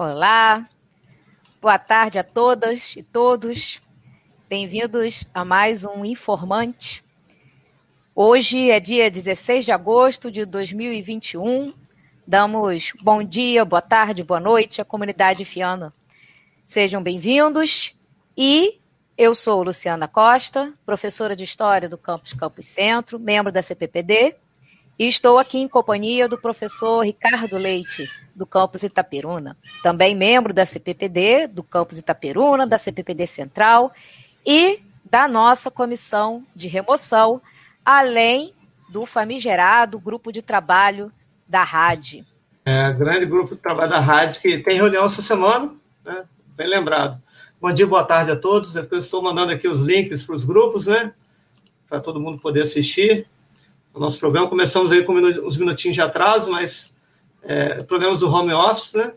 Olá, boa tarde a todas e todos. Bem-vindos a mais um Informante. Hoje é dia 16 de agosto de 2021. Damos bom dia, boa tarde, boa noite à comunidade fiana. Sejam bem-vindos e eu sou Luciana Costa, professora de História do Campus Campus Centro, membro da CPPD, e estou aqui em companhia do professor Ricardo Leite, do Campus Itaperuna, também membro da CPPD, do Campus Itaperuna, da CPPD Central e da nossa comissão de remoção, além do famigerado grupo de trabalho da RAD. É, grande grupo de trabalho da RAD, que tem reunião essa semana, né? bem lembrado. Bom dia, boa tarde a todos. Eu estou mandando aqui os links para os grupos, né? Para todo mundo poder assistir o nosso programa. Começamos aí com uns minutinhos de atraso, mas é, problemas do home office, né?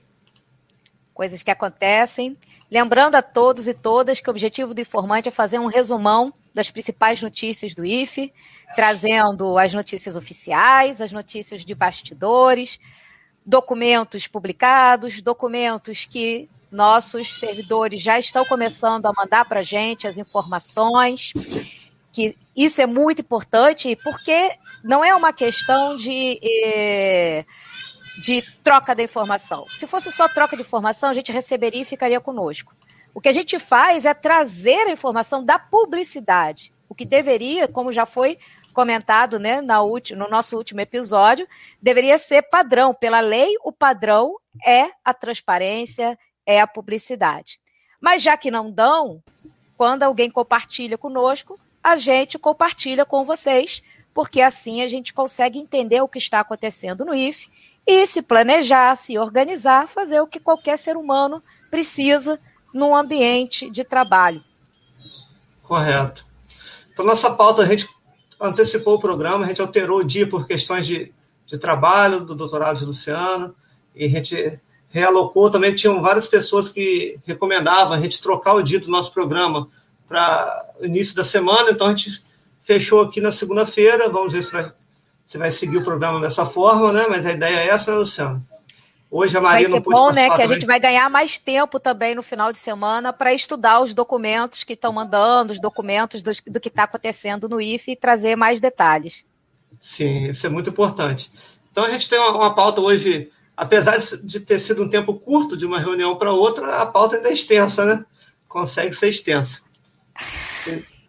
Coisas que acontecem. Lembrando a todos e todas que o objetivo do informante é fazer um resumão das principais notícias do IFE, trazendo as notícias oficiais, as notícias de bastidores, documentos publicados, documentos que nossos servidores já estão começando a mandar para a gente as informações, que isso é muito importante, porque não é uma questão de. Eh, de troca da informação. Se fosse só troca de informação, a gente receberia e ficaria conosco. O que a gente faz é trazer a informação da publicidade, o que deveria, como já foi comentado né, na no nosso último episódio, deveria ser padrão. Pela lei, o padrão é a transparência, é a publicidade. Mas já que não dão, quando alguém compartilha conosco, a gente compartilha com vocês, porque assim a gente consegue entender o que está acontecendo no IFE e se planejar, se organizar, fazer o que qualquer ser humano precisa num ambiente de trabalho. Correto. Então, nossa pauta, a gente antecipou o programa, a gente alterou o dia por questões de, de trabalho do doutorado de Luciano, e a gente realocou também, tinham várias pessoas que recomendavam a gente trocar o dia do nosso programa para início da semana, então a gente fechou aqui na segunda-feira, vamos ver se vai você vai seguir o programa dessa forma, né? Mas a ideia é essa, Luciano. Hoje a Maria vai ser bom, né? Que também. a gente vai ganhar mais tempo também no final de semana para estudar os documentos que estão mandando, os documentos do, do que está acontecendo no IFE e trazer mais detalhes. Sim, isso é muito importante. Então a gente tem uma, uma pauta hoje, apesar de ter sido um tempo curto de uma reunião para outra, a pauta ainda é extensa, né? Consegue ser extensa.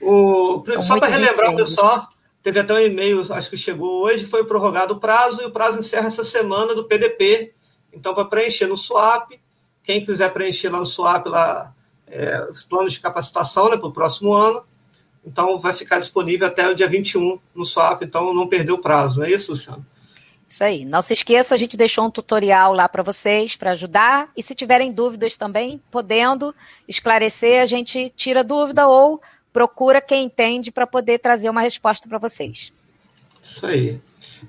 O, só para relembrar o pessoal, Teve até um e-mail, acho que chegou hoje, foi prorrogado o prazo, e o prazo encerra essa semana do PDP. Então, para preencher no SWAP, quem quiser preencher lá no SWAP lá, é, os planos de capacitação né, para o próximo ano, então vai ficar disponível até o dia 21 no SWAP, então não perdeu o prazo, não é isso, Luciano? Isso aí. Não se esqueça, a gente deixou um tutorial lá para vocês, para ajudar. E se tiverem dúvidas também, podendo esclarecer, a gente tira dúvida ou procura quem entende para poder trazer uma resposta para vocês. Isso aí.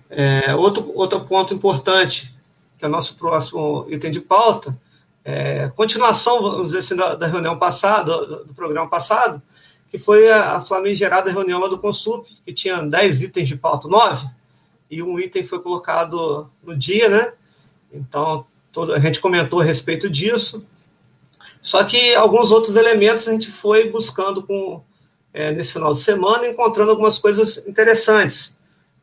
É, outro, outro ponto importante, que é o nosso próximo item de pauta, é, continuação, vamos dizer assim, da, da reunião passada, do, do, programa passado, que foi a, a flamigerada reunião lá do Consup, que tinha 10 itens de pauta, 9, e um item foi colocado no dia, né? Então, todo, a gente comentou a respeito disso. Só que alguns outros elementos a gente foi buscando com, é, nesse final de semana, encontrando algumas coisas interessantes.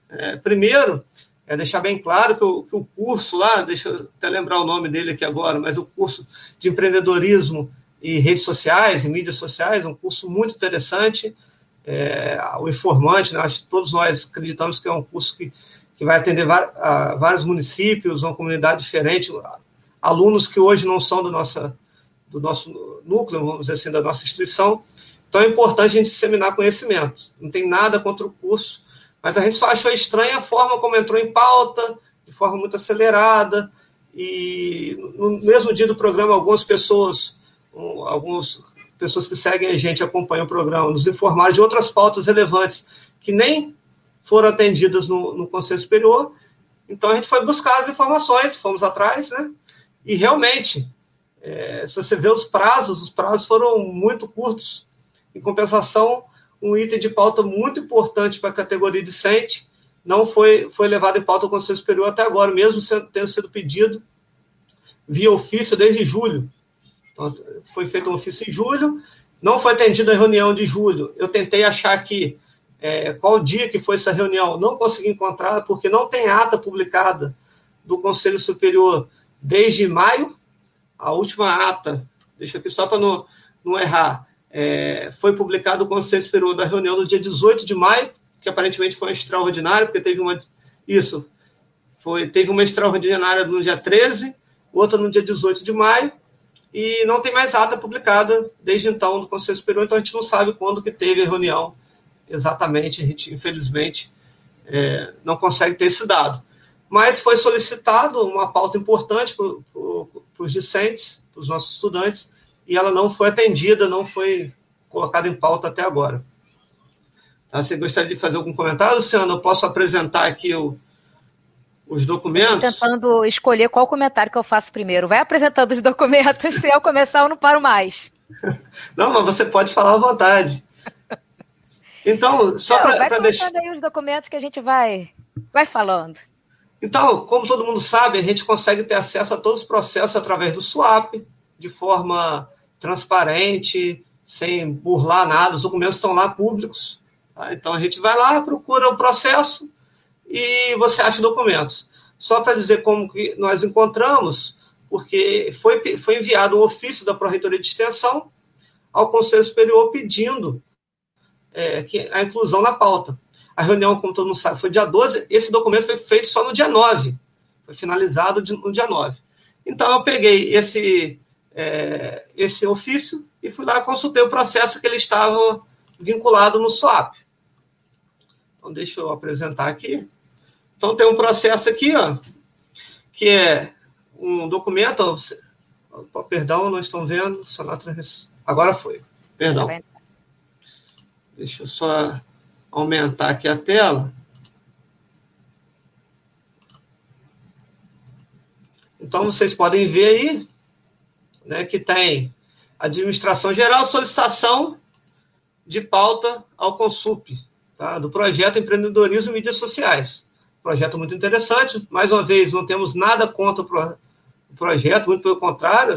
É, primeiro, é deixar bem claro que o, que o, curso lá, deixa eu até lembrar o nome dele aqui agora, mas o curso de empreendedorismo e redes sociais e mídias sociais, um curso muito interessante. É, o Informante, né, acho que todos nós acreditamos que é um curso que, que vai atender a vários municípios, uma comunidade diferente, alunos que hoje não são do, nossa, do nosso núcleo, vamos dizer assim, da nossa instituição, então é importante a gente disseminar conhecimentos. Não tem nada contra o curso, mas a gente só achou estranha a forma como entrou em pauta, de forma muito acelerada, e no mesmo dia do programa, algumas pessoas, algumas pessoas que seguem a gente, acompanham o programa, nos informaram de outras pautas relevantes que nem foram atendidas no, no Conselho Superior. Então a gente foi buscar as informações, fomos atrás, né? E realmente, é, se você vê os prazos, os prazos foram muito curtos. Em compensação, um item de pauta muito importante para a categoria decente não foi, foi levado em pauta ao Conselho Superior até agora, mesmo sendo, tendo sido pedido, via ofício desde julho. Então, foi feito um ofício em julho, não foi atendida a reunião de julho. Eu tentei achar aqui é, qual dia que foi essa reunião, não consegui encontrar, porque não tem ata publicada do Conselho Superior desde maio. A última ata, deixa aqui só para não, não errar, é, foi publicado o Conselho Superior da reunião no dia 18 de maio, que aparentemente foi extraordinário, porque teve uma. Isso, foi, teve uma extraordinária no dia 13, outra no dia 18 de maio, e não tem mais ata publicada desde então do Conselho Superior, então a gente não sabe quando que teve a reunião exatamente, a gente infelizmente é, não consegue ter esse dado. Mas foi solicitado uma pauta importante para os discentes, para os nossos estudantes, e ela não foi atendida, não foi colocada em pauta até agora. Tá? Você gostaria de fazer algum comentário, Luciano? Eu posso apresentar aqui o, os documentos. tentando escolher qual comentário que eu faço primeiro. Vai apresentando os documentos, se eu começar eu não paro mais. Não, mas você pode falar à vontade. Então, só para deixar. aí os documentos que a gente vai, vai falando. Então, como todo mundo sabe, a gente consegue ter acesso a todos os processos através do SWAP, de forma transparente, sem burlar nada, os documentos estão lá públicos. Tá? Então a gente vai lá, procura o processo, e você acha documentos. Só para dizer como que nós encontramos, porque foi, foi enviado um ofício da Pró-Reitoria de Extensão ao Conselho Superior pedindo é, que, a inclusão na pauta. A reunião, como todo mundo sabe, foi dia 12, esse documento foi feito só no dia 9, foi finalizado no dia 9. Então, eu peguei esse, é, esse ofício e fui lá consultei o processo que ele estava vinculado no SWAP. Então, deixa eu apresentar aqui. Então, tem um processo aqui, ó, que é um documento. Oh, perdão, não estão vendo. Agora foi. Perdão. Deixa eu só aumentar aqui a tela. Então, vocês podem ver aí né, que tem administração geral, solicitação de pauta ao Consup, tá, do projeto Empreendedorismo e Mídias Sociais projeto muito interessante. Mais uma vez, não temos nada contra o projeto, muito pelo contrário.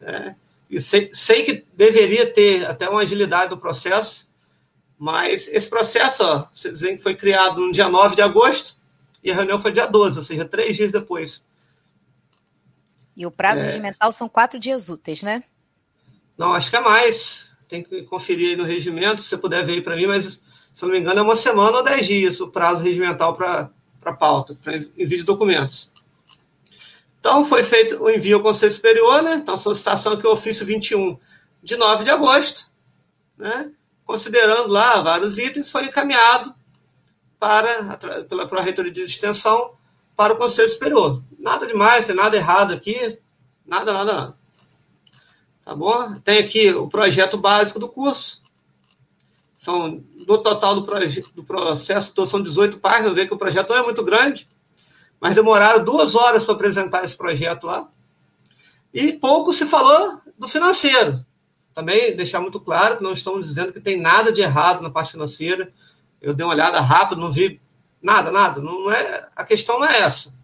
Né? E sei, sei, que deveria ter até uma agilidade no processo, mas esse processo, ó, vocês veem que foi criado no dia 9 de agosto e a reunião foi dia 12, ou seja, três dias depois. E o prazo é... regimental são quatro dias úteis, né? Não, acho que é mais. Tem que conferir aí no regimento, se você puder ver aí para mim, mas se não me engano é uma semana ou dez dias o prazo regimental para pauta, para envio de documentos. Então, foi feito o envio ao Conselho Superior, né? Então, solicitação aqui, o ofício 21 de 9 de agosto, né? Considerando lá vários itens, foi encaminhado para, pela Pró-Reitoria de Extensão para o Conselho Superior. Nada demais, tem nada errado aqui, nada, nada, nada. Tá bom? Tem aqui o projeto básico do curso, são, no total do, do processo, são 18 páginas, vê que o projeto não é muito grande, mas demoraram duas horas para apresentar esse projeto lá. E pouco se falou do financeiro. Também deixar muito claro que não estamos dizendo que tem nada de errado na parte financeira. Eu dei uma olhada rápida, não vi nada, nada. Não é, a questão não é essa.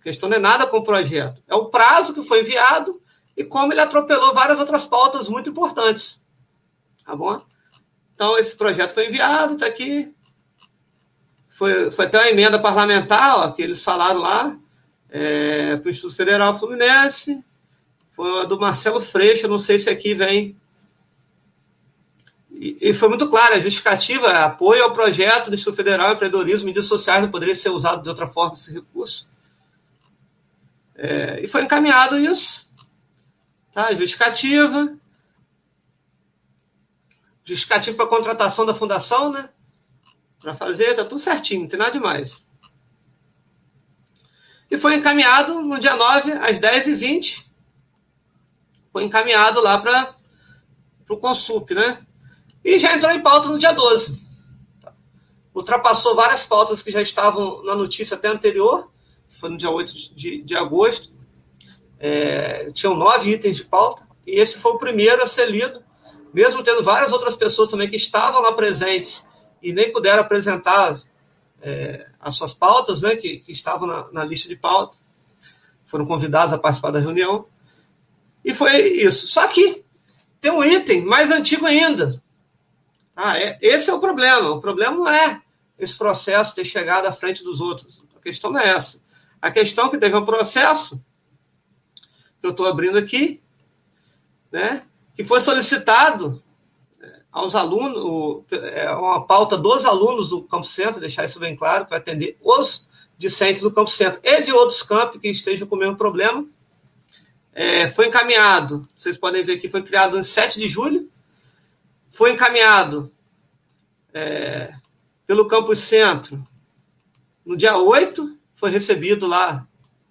A questão não é nada com o projeto. É o prazo que foi enviado e como ele atropelou várias outras pautas muito importantes. Tá bom? Então, esse projeto foi enviado, está aqui. Foi, foi até uma emenda parlamentar, ó, que eles falaram lá, é, para o Instituto Federal Fluminense. Foi a do Marcelo Freixo, não sei se aqui vem. E, e foi muito claro, a justificativa é apoio ao projeto do Instituto Federal Empreendedorismo e Mídias Sociais, não poderia ser usado de outra forma esse recurso. É, e foi encaminhado isso. Tá? Justificativa justificativo para contratação da fundação, né? Para fazer, tá tudo certinho, não tem nada demais. E foi encaminhado no dia 9, às 10h20. Foi encaminhado lá para o Consup, né? E já entrou em pauta no dia 12. Ultrapassou várias pautas que já estavam na notícia até anterior, foi no dia 8 de, de agosto. É, tinham nove itens de pauta, e esse foi o primeiro a ser lido mesmo tendo várias outras pessoas também que estavam lá presentes e nem puderam apresentar é, as suas pautas, né, que, que estavam na, na, lista de pauta, foram convidados a participar da reunião. E foi isso. Só que tem um item mais antigo ainda. Ah, é, esse é o problema. O problema não é esse processo ter chegado à frente dos outros. A questão não é essa. A questão é que teve um processo, que eu estou abrindo aqui, né, que foi solicitado é, aos alunos, é uma pauta dos alunos do Campo Centro, deixar isso bem claro, para atender os discentes do Campo Centro e de outros campos que estejam com o mesmo problema. É, foi encaminhado, vocês podem ver que foi criado em 7 de julho, foi encaminhado é, pelo Campus Centro no dia 8, foi recebido lá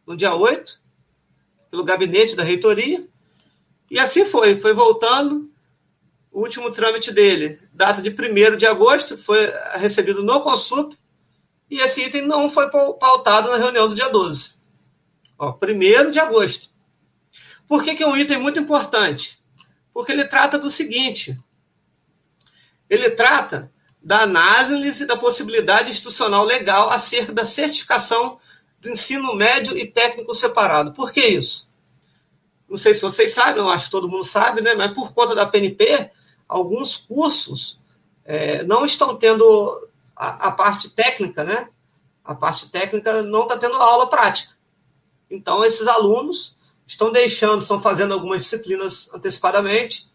no dia 8, pelo gabinete da reitoria, e assim foi, foi voltando. O último trâmite dele, data de 1 de agosto, foi recebido no Consup, e esse item não foi pautado na reunião do dia 12. Ó, 1 de agosto. Por que, que é um item muito importante? Porque ele trata do seguinte: ele trata da análise da possibilidade institucional legal acerca da certificação do ensino médio e técnico separado. Por que isso? Não sei se vocês sabem, eu acho que todo mundo sabe, né? mas por conta da PNP, alguns cursos é, não estão tendo a, a, parte técnica, né? A parte técnica não está tendo aula prática. Então, esses alunos estão deixando, estão fazendo algumas disciplinas antecipadamente,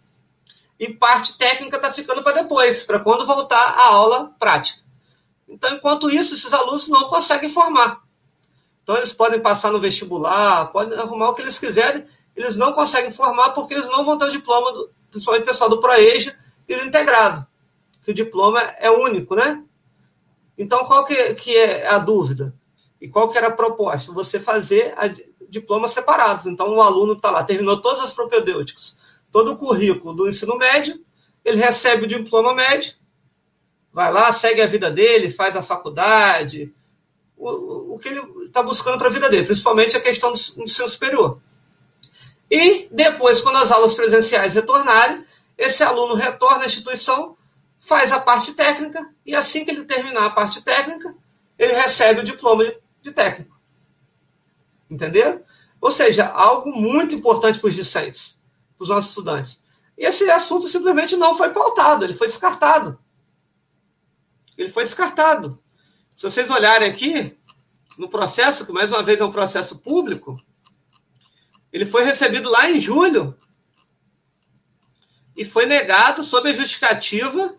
e parte técnica está ficando para depois, para quando voltar a aula prática. Então, enquanto isso, esses alunos não conseguem formar. Então, eles podem passar no vestibular, podem arrumar o que eles quiserem, eles não conseguem formar porque eles não vão ter o diploma, do, principalmente o pessoal do ProEja e do integrado, que o diploma é único, né? Então, qual que, que é a dúvida? E qual que era a proposta? Você fazer a, diplomas separados. Então, o aluno está lá, terminou todas as propedêuticas, todo o currículo do ensino médio, ele recebe o diploma médio, vai lá, segue a vida dele, faz a faculdade, o, o que ele está buscando para a vida dele, principalmente a questão do ensino superior. E depois, quando as aulas presenciais retornarem, esse aluno retorna à instituição, faz a parte técnica, e assim que ele terminar a parte técnica, ele recebe o diploma de, de técnico. Entendeu? Ou seja, algo muito importante para os discentes para os nossos estudantes. E esse assunto simplesmente não foi pautado, ele foi descartado. Ele foi descartado. Se vocês olharem aqui, no processo, que mais uma vez é um processo público, ele foi recebido lá em julho e foi negado sob a justificativa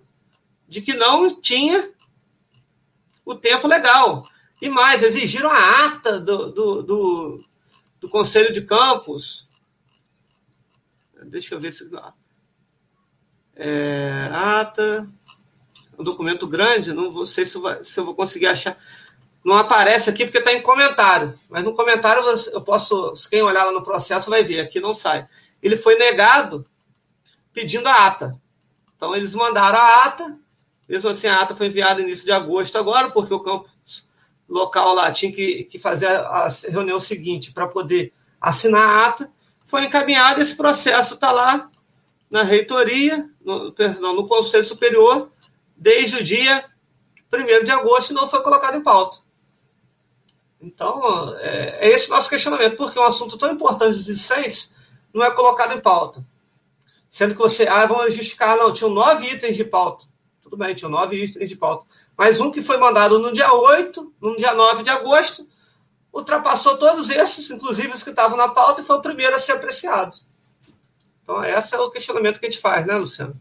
de que não tinha o tempo legal. E mais, exigiram a ata do, do, do, do Conselho de Campos, Deixa eu ver se. É, ata. Um documento grande, não vou, sei se, vai, se eu vou conseguir achar. Não aparece aqui porque está em comentário. Mas no comentário eu posso. Quem olhar lá no processo vai ver. Aqui não sai. Ele foi negado pedindo a ata. Então eles mandaram a ata. Mesmo assim, a ata foi enviada início de agosto agora, porque o campo local lá tinha que, que fazer a reunião seguinte para poder assinar a ata foi encaminhado, esse processo está lá na reitoria, no, perdão, no Conselho Superior, desde o dia 1 de agosto e não foi colocado em pauta. Então, é, é esse nosso questionamento, porque um assunto tão importante dos discentes não é colocado em pauta. Sendo que você, ah, vamos justificar, não, tinham nove itens de pauta. Tudo bem, tinham nove itens de pauta. Mas um que foi mandado no dia 8, no dia 9 de agosto, ultrapassou todos esses, inclusive os que estavam na pauta, e foi o primeiro a ser apreciado. Então, esse é o questionamento que a gente faz, né, Luciano?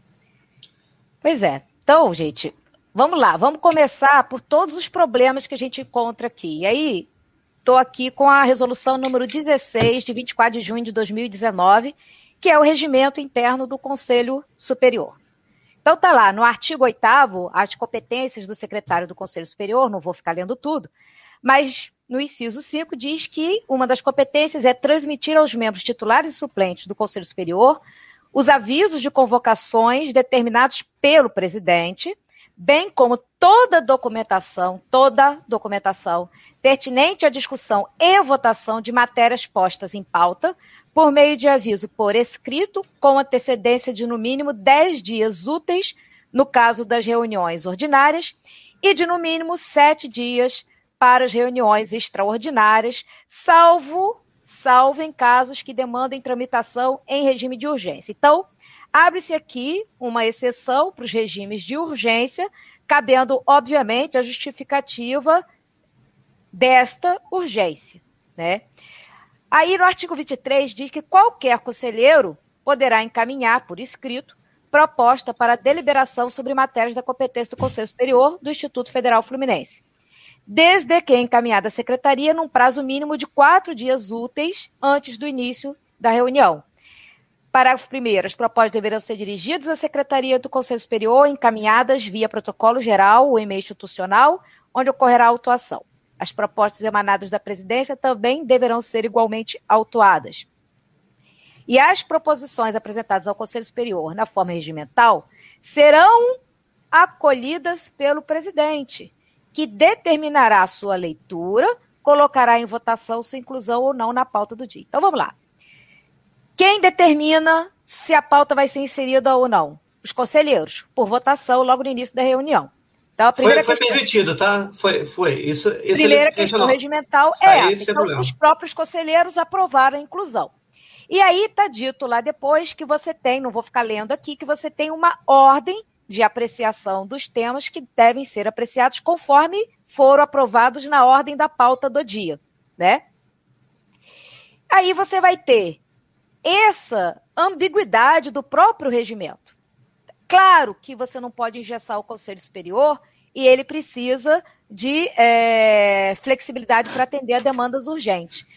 Pois é. Então, gente, vamos lá, vamos começar por todos os problemas que a gente encontra aqui. E aí, estou aqui com a resolução número 16, de 24 de junho de 2019, que é o regimento interno do Conselho Superior. Então, tá lá, no artigo 8 as competências do secretário do Conselho Superior, não vou ficar lendo tudo, mas no inciso 5, diz que uma das competências é transmitir aos membros titulares e suplentes do Conselho Superior os avisos de convocações determinados pelo presidente, bem como toda documentação, toda documentação pertinente à discussão e votação de matérias postas em pauta, por meio de aviso por escrito, com antecedência de no mínimo 10 dias úteis, no caso das reuniões ordinárias, e de no mínimo sete dias para as reuniões extraordinárias, salvo salvo em casos que demandem tramitação em regime de urgência. Então, abre-se aqui uma exceção para os regimes de urgência, cabendo, obviamente, a justificativa desta urgência. Né? Aí, no artigo 23, diz que qualquer conselheiro poderá encaminhar por escrito proposta para deliberação sobre matérias da competência do Conselho Superior do Instituto Federal Fluminense, desde que encaminhada à secretaria num prazo mínimo de quatro dias úteis antes do início da reunião. Parágrafo 1. As propostas deverão ser dirigidas à Secretaria do Conselho Superior, encaminhadas via protocolo geral ou e-mail institucional, onde ocorrerá a autuação. As propostas emanadas da presidência também deverão ser igualmente autuadas. E as proposições apresentadas ao Conselho Superior na forma regimental serão acolhidas pelo presidente, que determinará a sua leitura, colocará em votação sua inclusão ou não na pauta do dia. Então vamos lá. Quem determina se a pauta vai ser inserida ou não? Os conselheiros, por votação logo no início da reunião. Então, a primeira foi, foi questão... permitido, tá? Foi, foi. Isso, isso primeira questão regimental é essa. Então, os próprios conselheiros aprovaram a inclusão. E aí está dito lá depois que você tem, não vou ficar lendo aqui, que você tem uma ordem de apreciação dos temas que devem ser apreciados conforme foram aprovados na ordem da pauta do dia, né? Aí você vai ter essa ambiguidade do próprio regimento. Claro que você não pode engessar o Conselho Superior e ele precisa de é, flexibilidade para atender a demandas urgentes.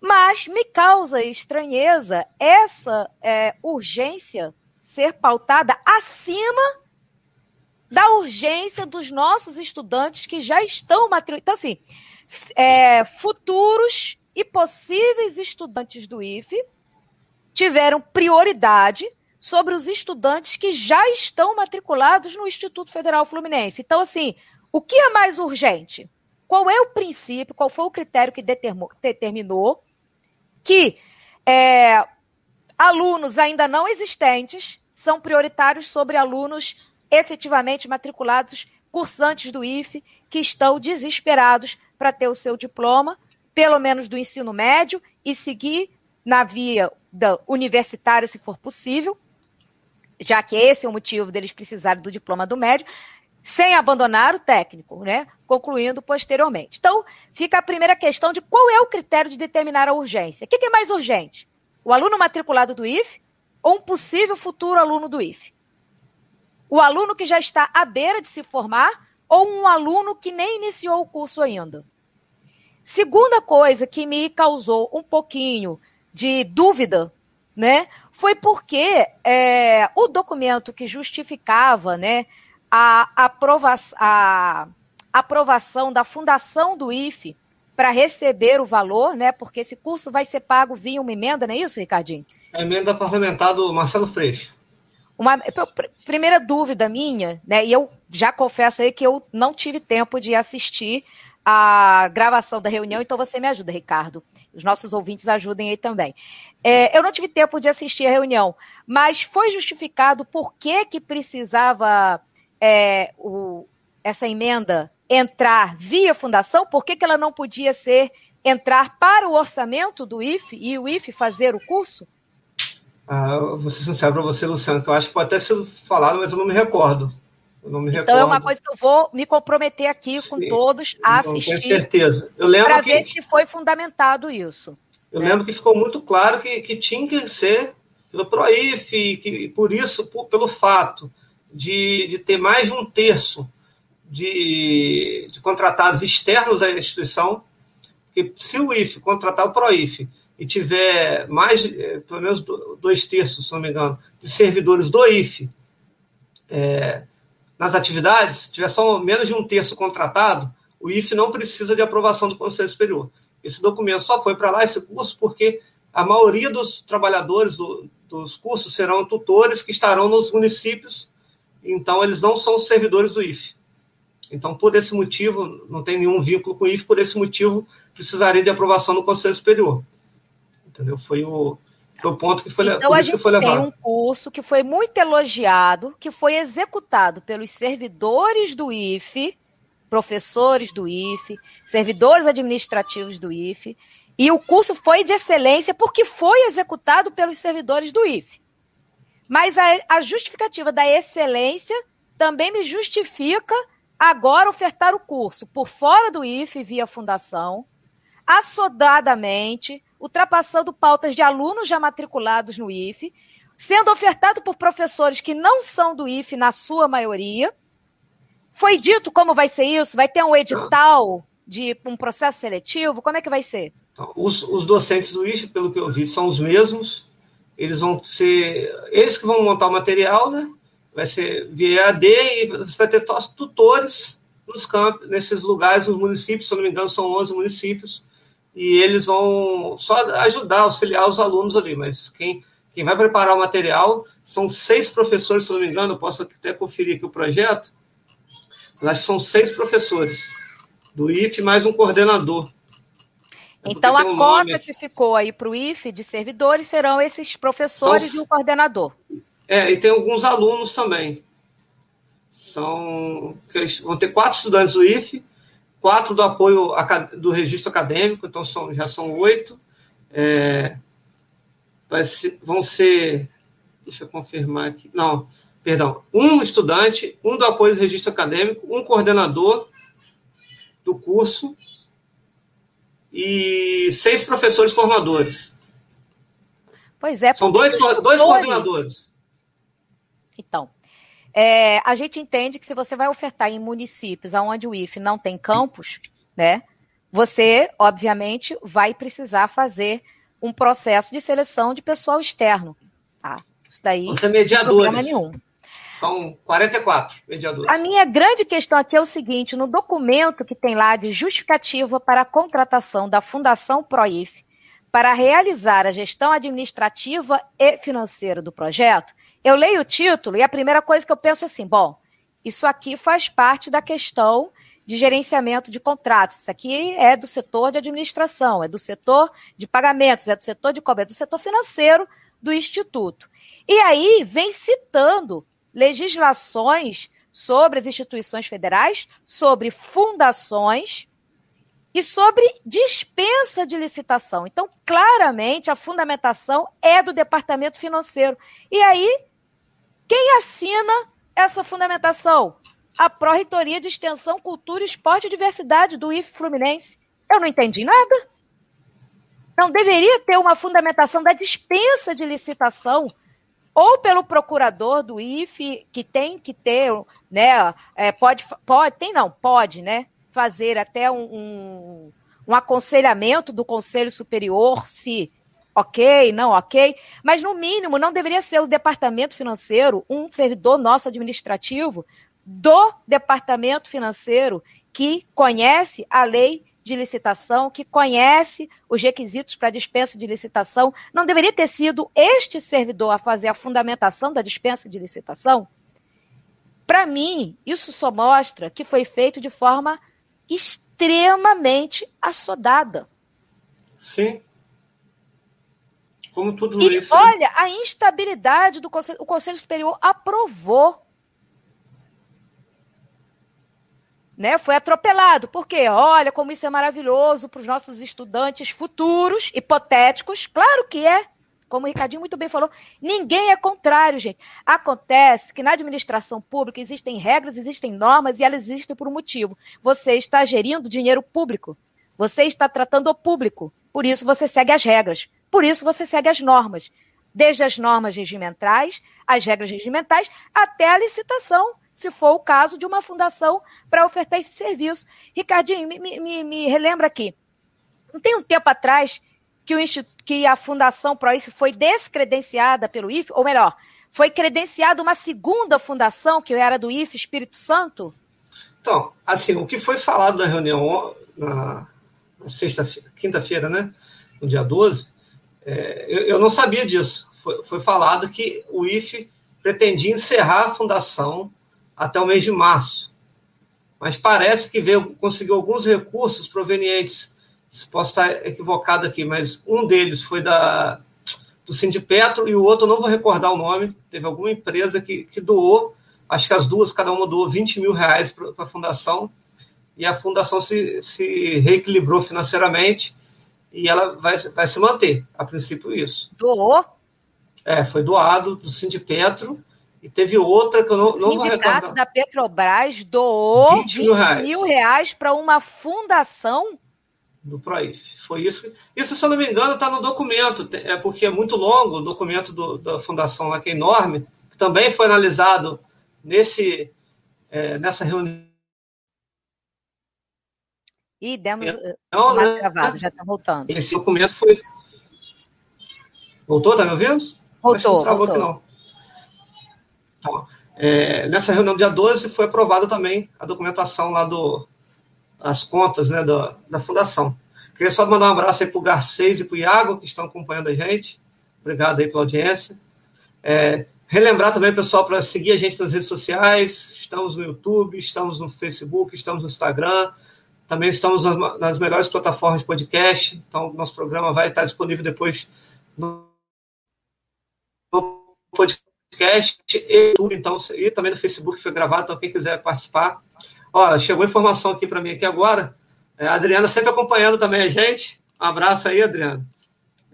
Mas me causa estranheza essa é, urgência ser pautada acima da urgência dos nossos estudantes que já estão matriculados. Então, assim, é, futuros e possíveis estudantes do IFE tiveram prioridade sobre os estudantes que já estão matriculados no Instituto Federal Fluminense. Então, assim, o que é mais urgente? Qual é o princípio, qual foi o critério que determinou que é, alunos ainda não existentes são prioritários sobre alunos efetivamente matriculados, cursantes do IFE, que estão desesperados para ter o seu diploma, pelo menos do ensino médio, e seguir na via universitária, se for possível, já que esse é o motivo deles precisarem do diploma do médio, sem abandonar o técnico, né? Concluindo posteriormente. Então, fica a primeira questão de qual é o critério de determinar a urgência. O que é mais urgente? O aluno matriculado do IFE ou um possível futuro aluno do IFE? O aluno que já está à beira de se formar ou um aluno que nem iniciou o curso ainda? Segunda coisa que me causou um pouquinho de dúvida, né, foi porque é, o documento que justificava, né, a, aprova a aprovação da fundação do IFE para receber o valor, né? Porque esse curso vai ser pago via uma emenda, não é isso, Ricardinho? A emenda parlamentar do Marcelo Freixo. Uma primeira dúvida minha, né? E eu já confesso aí que eu não tive tempo de assistir a gravação da reunião, então você me ajuda, Ricardo. Os nossos ouvintes ajudem aí também. É, eu não tive tempo de assistir a reunião, mas foi justificado por que, que precisava é, o, essa emenda entrar via fundação, por que, que ela não podia ser entrar para o orçamento do IFE e o IFE fazer o curso? Ah, vou ser sincero para você, Luciano, que eu acho que pode até ser falado, mas eu não me recordo. Eu não me então recordo. é uma coisa que eu vou me comprometer aqui Sim, com todos a assistir. Com certeza. Eu lembro para ver se foi fundamentado isso. Eu né? lembro que ficou muito claro que, que tinha que ser pelo PROIF, que por isso, por, pelo fato de, de ter mais de um terço de, de contratados externos à instituição, que se o IFE contratar o PROIF e tiver mais, eh, pelo menos dois terços, se não me engano, de servidores do IFE é, nas atividades, tiver só menos de um terço contratado, o IFE não precisa de aprovação do Conselho Superior. Esse documento só foi para lá, esse curso, porque a maioria dos trabalhadores do, dos cursos serão tutores que estarão nos municípios então eles não são servidores do IFE. Então, por esse motivo, não tem nenhum vínculo com o IFE, por esse motivo, precisaria de aprovação do Conselho Superior. Entendeu? Foi o, foi o ponto que foi, então, a gente tem um curso que foi muito elogiado, que foi executado pelos servidores do IFE, professores do IFE, servidores administrativos do IFE, E o curso foi de excelência porque foi executado pelos servidores do IFE. Mas a, a justificativa da excelência também me justifica agora ofertar o curso por fora do IFE via fundação, assodadamente, ultrapassando pautas de alunos já matriculados no IFE, sendo ofertado por professores que não são do IFE na sua maioria. Foi dito como vai ser isso? Vai ter um edital de um processo seletivo? Como é que vai ser? Os, os docentes do IFE, pelo que eu vi, são os mesmos. Eles vão ser. Eles que vão montar o material, né? Vai ser via EAD e você vai ter tutores nos campos, nesses lugares, nos municípios, se não me engano, são 11 municípios, e eles vão só ajudar, auxiliar os alunos ali, mas quem, quem vai preparar o material são seis professores, se não me engano, eu posso até conferir aqui o projeto, mas acho que são seis professores do IFE mais um coordenador. É então, a um cota nome... que ficou aí para o IFE de servidores serão esses professores São... e o coordenador. É, e tem alguns alunos também. São vão ter quatro estudantes do IFE, quatro do apoio do registro acadêmico, então são, já são oito. É, ser, vão ser, deixa eu confirmar aqui, não, perdão, um estudante, um do apoio do registro acadêmico, um coordenador do curso e seis professores formadores. Pois é. São dois, dois coordenadores. Então, é, a gente entende que se você vai ofertar em municípios onde o IFE não tem campus, né, você, obviamente, vai precisar fazer um processo de seleção de pessoal externo. Tá? Isso daí é mediadores. não tem problema nenhum. São 44 mediadores. A minha grande questão aqui é o seguinte: no documento que tem lá de justificativa para a contratação da Fundação ProIF para realizar a gestão administrativa e financeira do projeto, eu leio o título e a primeira coisa que eu penso é assim: bom, isso aqui faz parte da questão de gerenciamento de contratos. Isso aqui é do setor de administração, é do setor de pagamentos, é do setor de cobrança, é do setor financeiro do Instituto. E aí vem citando legislações sobre as instituições federais, sobre fundações e sobre dispensa de licitação. Então, claramente, a fundamentação é do departamento financeiro. E aí, quem assina essa fundamentação? A Pró-Reitoria de Extensão, Cultura, Esporte e Diversidade do IF Fluminense. Eu não entendi nada. Não deveria ter uma fundamentação da dispensa de licitação ou pelo procurador do IFE, que tem que ter, né, é, pode, pode, tem não, pode, né, fazer até um, um, um aconselhamento do Conselho Superior, se ok, não ok, mas no mínimo não deveria ser o departamento financeiro, um servidor nosso administrativo do departamento financeiro que conhece a lei de licitação, que conhece os requisitos para dispensa de licitação, não deveria ter sido este servidor a fazer a fundamentação da dispensa de licitação? Para mim, isso só mostra que foi feito de forma extremamente assodada. Sim. Como tudo e, isso. Olha, a instabilidade do Conselho, o Conselho Superior aprovou né, foi atropelado. Por quê? Olha como isso é maravilhoso para os nossos estudantes futuros, hipotéticos. Claro que é. Como o Ricardinho muito bem falou, ninguém é contrário, gente. Acontece que na administração pública existem regras, existem normas e elas existem por um motivo. Você está gerindo dinheiro público. Você está tratando o público. Por isso você segue as regras. Por isso você segue as normas. Desde as normas regimentais, as regras regimentais, até a licitação se for o caso de uma fundação para ofertar esse serviço. Ricardinho, me, me, me, relembra aqui. Não tem um tempo atrás que, o que a Fundação ProIF foi descredenciada pelo IFE, ou melhor, foi credenciada uma segunda fundação, que era do IFE Espírito Santo? Então, assim, o que foi falado na reunião na, na sexta, quinta-feira, né? No dia 12, é, eu, eu, não sabia disso. Foi, foi falado que o IFE pretendia encerrar a fundação até o mês de março. Mas parece que veio, conseguiu alguns recursos provenientes, posso estar equivocado aqui, mas um deles foi da, do Sindipetro e o outro, não vou recordar o nome, teve alguma empresa que, que doou, acho que as duas, cada uma doou 20 mil reais para a fundação, e a fundação se, se reequilibrou financeiramente e ela vai, vai se manter, a princípio isso. Doou? É, foi doado do Sindipetro e teve outra que eu não, não vou recordar. O sindicato da Petrobras doou 20 mil reais, reais para uma fundação do Proif. Foi isso. Isso, se eu não me engano, está no documento, é porque é muito longo o documento do, da fundação lá, que é enorme, que também foi analisado nesse, é, nessa reunião. E demos então, né, gravado, já está voltando. Esse documento foi. Voltou? Está me ouvindo? Voltou. Não voltou. Aqui, não. Então, é, nessa reunião dia 12 foi aprovada também a documentação lá do, as contas né, da, da fundação. Queria só mandar um abraço aí para o Garcês e para o Iago, que estão acompanhando a gente. Obrigado aí pela audiência. É, relembrar também, pessoal, para seguir a gente nas redes sociais. Estamos no YouTube, estamos no Facebook, estamos no Instagram. Também estamos nas, melhores plataformas de podcast. Então, nosso programa vai estar disponível depois no, podcast e YouTube, então, e também no Facebook foi gravado. Então, quem quiser participar, Ó, chegou informação aqui para mim aqui agora. É, a Adriana sempre acompanhando também a gente. Um abraço aí, Adriana.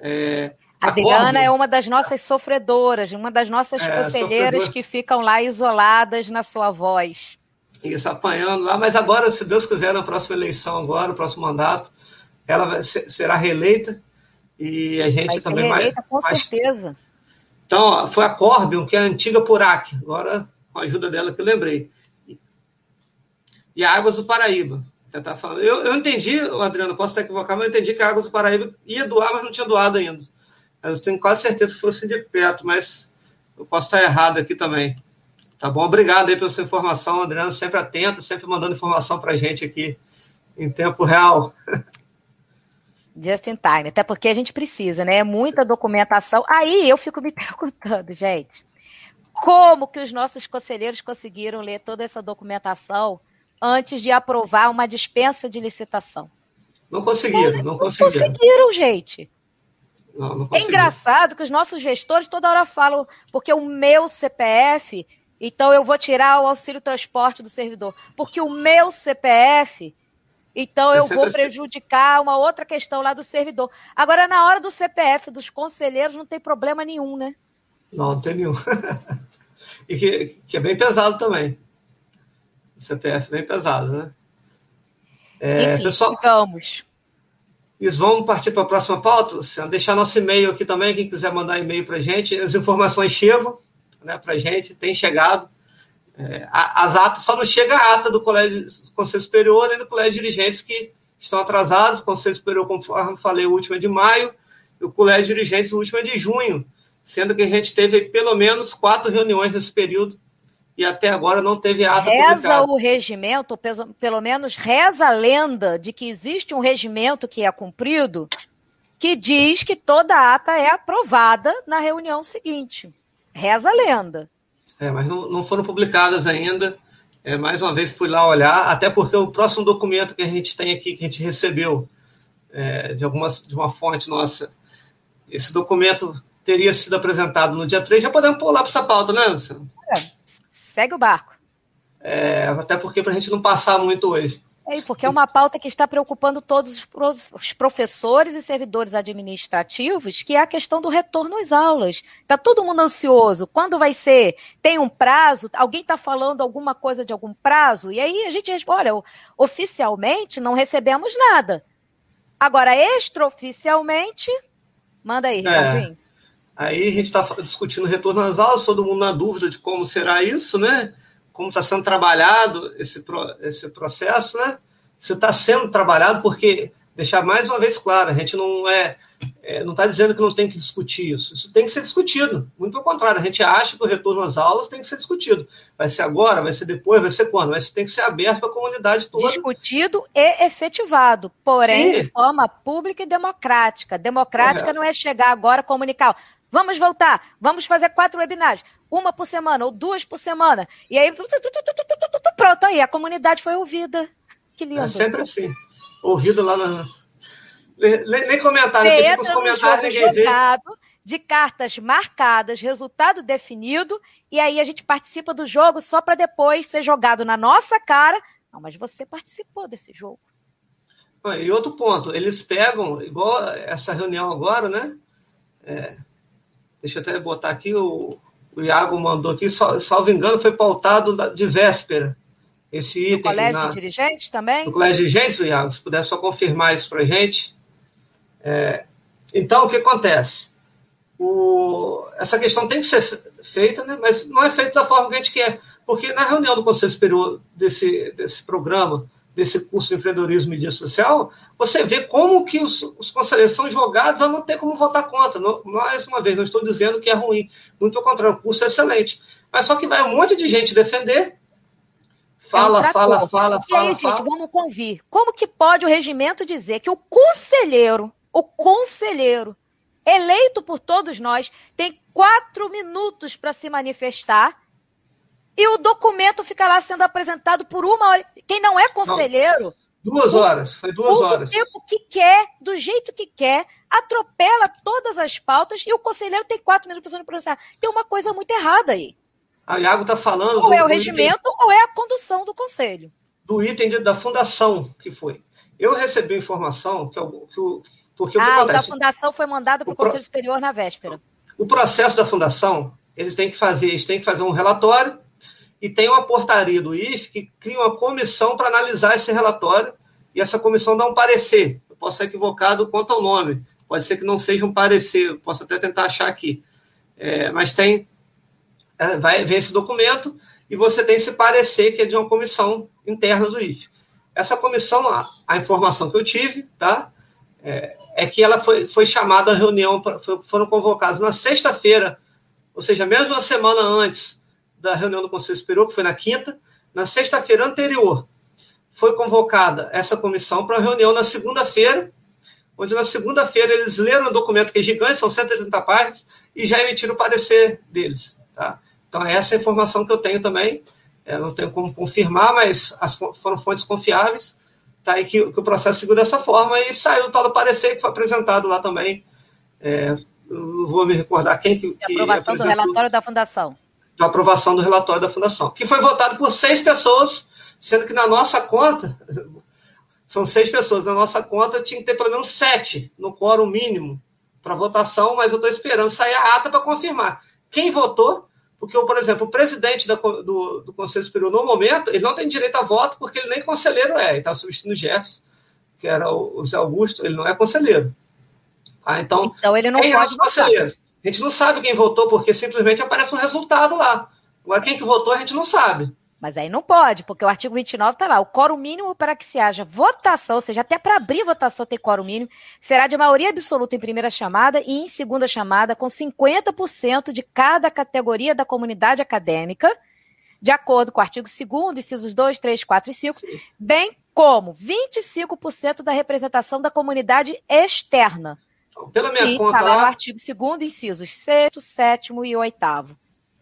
É, a Adriana é uma das nossas sofredoras, uma das nossas é, conselheiras que ficam lá isoladas na sua voz. Isso, apanhando lá. Mas agora, se Deus quiser, na próxima eleição, agora, no próximo mandato, ela vai, será reeleita. E a gente vai também vai. Reeleita, com certeza. Então, foi a Corbion, que é a antiga Purac. Agora, com a ajuda dela que eu lembrei e Águas do Paraíba. Você tá falando. Eu, eu entendi, Adriano, posso estar equivocado, mas eu entendi que a Águas do Paraíba ia doar, mas não tinha doado ainda. Eu tenho quase certeza que fosse de perto, mas eu posso estar errado aqui também. Tá bom? Obrigado aí pela sua informação, Adriano, sempre atento, sempre mandando informação para a gente aqui em tempo real. Just in time, até porque a gente precisa, né? É muita documentação. Aí eu fico me perguntando, gente, como que os nossos conselheiros conseguiram ler toda essa documentação antes de aprovar uma dispensa de licitação. Não conseguiram, não, conseguiram. Não conseguiram, gente. Não, não é engraçado que os nossos gestores toda hora falam, porque o meu CPF, então eu vou tirar o auxílio transporte do servidor. Porque o meu CPF, então é eu vou assim. prejudicar uma outra questão lá do servidor. Agora, na hora do CPF dos conselheiros, não tem problema nenhum, né? Não, não tem nenhum. e que, que é bem pesado também. CPF bem pesado, né? É, Enfim, pessoal, ficamos. Isso, vamos partir para a próxima pauta, Luciano. Deixar nosso e-mail aqui também, quem quiser mandar e-mail para a gente. As informações chegam né, para a gente, tem chegado. É, as atas, só não chega a ata do Colégio do Conselho Superior e do Colégio de Dirigentes que estão atrasados. O Conselho Superior, como falei, o último é de maio, e o Colégio de Dirigentes, o último é de junho, sendo que a gente teve pelo menos quatro reuniões nesse período e até agora não teve ata Reza publicada. o regimento, pelo menos reza a lenda de que existe um regimento que é cumprido, que diz que toda ata é aprovada na reunião seguinte. Reza a lenda. É, mas não, não foram publicadas ainda. É, mais uma vez fui lá olhar, até porque o próximo documento que a gente tem aqui, que a gente recebeu é, de, alguma, de uma fonte nossa, esse documento teria sido apresentado no dia 3. Já podemos pular para essa pauta, né, Luciano? É, Segue o barco. É, até porque para a gente não passar muito hoje. É, porque é uma pauta que está preocupando todos os professores e servidores administrativos, que é a questão do retorno às aulas. Está todo mundo ansioso. Quando vai ser? Tem um prazo? Alguém está falando alguma coisa de algum prazo? E aí a gente responde: olha, oficialmente não recebemos nada. Agora, extraoficialmente, manda aí, Ricardinho. É. Aí a gente está discutindo retorno às aulas, todo mundo na dúvida de como será isso, né? Como está sendo trabalhado esse, esse processo, né? Se está sendo trabalhado, porque deixar mais uma vez claro, a gente não é, é não está dizendo que não tem que discutir isso. Isso tem que ser discutido. Muito pelo contrário, a gente acha que o retorno às aulas tem que ser discutido. Vai ser agora, vai ser depois, vai ser quando? Mas isso tem que ser aberto para a comunidade toda. Discutido e efetivado, porém Sim. de forma pública e democrática. Democrática Correto. não é chegar agora comunicar. Vamos voltar, vamos fazer quatro webinars, uma por semana ou duas por semana. E aí, pronto, aí a comunidade foi ouvida. Que lindo. É sempre assim. Ouvido lá na. Nem comentário, pedi os comentários, ninguém vê. De cartas marcadas, resultado definido, e aí a gente participa do jogo só para depois ser jogado na nossa cara. Não, mas você participou desse jogo. E outro ponto, eles pegam, igual essa reunião agora, né? É, deixa eu até botar aqui, o, o Iago mandou aqui, sal, salvo engano, foi pautado de véspera. Esse item. No colégio na, de dirigentes também? No colégio de dirigentes, Iago, se puder só confirmar isso para a gente. É, então, o que acontece? O, essa questão tem que ser feita, né, mas não é feita da forma que a gente quer. Porque na reunião do Conselho Superior desse, desse programa, desse curso de empreendedorismo e mídia social, você vê como que os, os conselheiros são jogados a não ter como votar contra. Não, mais uma vez, não estou dizendo que é ruim. Muito pelo contrário, o curso é excelente. Mas só que vai um monte de gente defender. Fala, é fala, fala, e fala. E aí, fala. gente, vamos convir. Como que pode o regimento dizer que o conselheiro, o conselheiro, eleito por todos nós, tem quatro minutos para se manifestar e o documento fica lá sendo apresentado por uma hora. Quem não é conselheiro. Não, duas horas, foi duas usa horas. o tempo que quer, do jeito que quer, atropela todas as pautas e o conselheiro tem quatro minutos para processar. Tem uma coisa muito errada aí. A Iago está falando. Ou do, é o regimento item, ou é a condução do conselho. Do item de, da fundação que foi. Eu recebi informação que, que o. Porque ah, o, o da fundação foi mandado para o Conselho Superior na véspera. O processo da fundação, eles têm que fazer, eles têm que fazer um relatório e tem uma portaria do IF que cria uma comissão para analisar esse relatório e essa comissão dá um parecer. Eu posso ser equivocado quanto ao nome, pode ser que não seja um parecer, posso até tentar achar aqui. É, mas tem, é, vai ver esse documento e você tem esse parecer que é de uma comissão interna do IF. Essa comissão, a, a informação que eu tive, tá? É, é que ela foi, foi chamada à reunião, foram convocados na sexta-feira, ou seja, mesmo uma semana antes da reunião do Conselho Superior, que foi na quinta, na sexta-feira anterior, foi convocada essa comissão para uma reunião na segunda-feira, onde na segunda-feira eles leram o documento que é gigante, são 130 páginas, e já emitiram o parecer deles. Tá? Então, essa é a informação que eu tenho também. Eu não tenho como confirmar, mas as, foram fontes confiáveis. Tá? E que, que o processo seguiu dessa forma e saiu o tal do parecer que foi apresentado lá também. É, não vou me recordar quem que. A aprovação do relatório da Fundação da aprovação do relatório da Fundação, que foi votado por seis pessoas, sendo que na nossa conta, são seis pessoas, na nossa conta tinha que ter pelo menos sete no quórum mínimo para votação, mas eu estou esperando sair a ata para confirmar. Quem votou? Porque, por exemplo, o presidente da, do, do, Conselho Superior, no momento, ele não tem direito a voto porque ele nem conselheiro é, ele está substituindo o Jefferson, que era o, Zé Augusto, ele não é conselheiro. Ah, então, então ele não quem pode votar. A gente não sabe quem votou porque simplesmente aparece um resultado lá. Agora, quem que votou, a gente não sabe. Mas aí não pode, porque o artigo 29 está lá. O quórum mínimo para que se haja votação, ou seja, até para abrir votação tem quórum mínimo, será de maioria absoluta em primeira chamada e em segunda chamada, com 50% de cada categoria da comunidade acadêmica, de acordo com o artigo 2, incisos 2, 3, 4 e 5, Sim. bem como 25% da representação da comunidade externa então, pela minha Sim, conta. Está lá no artigo 2, incisos 6, 7 e 8.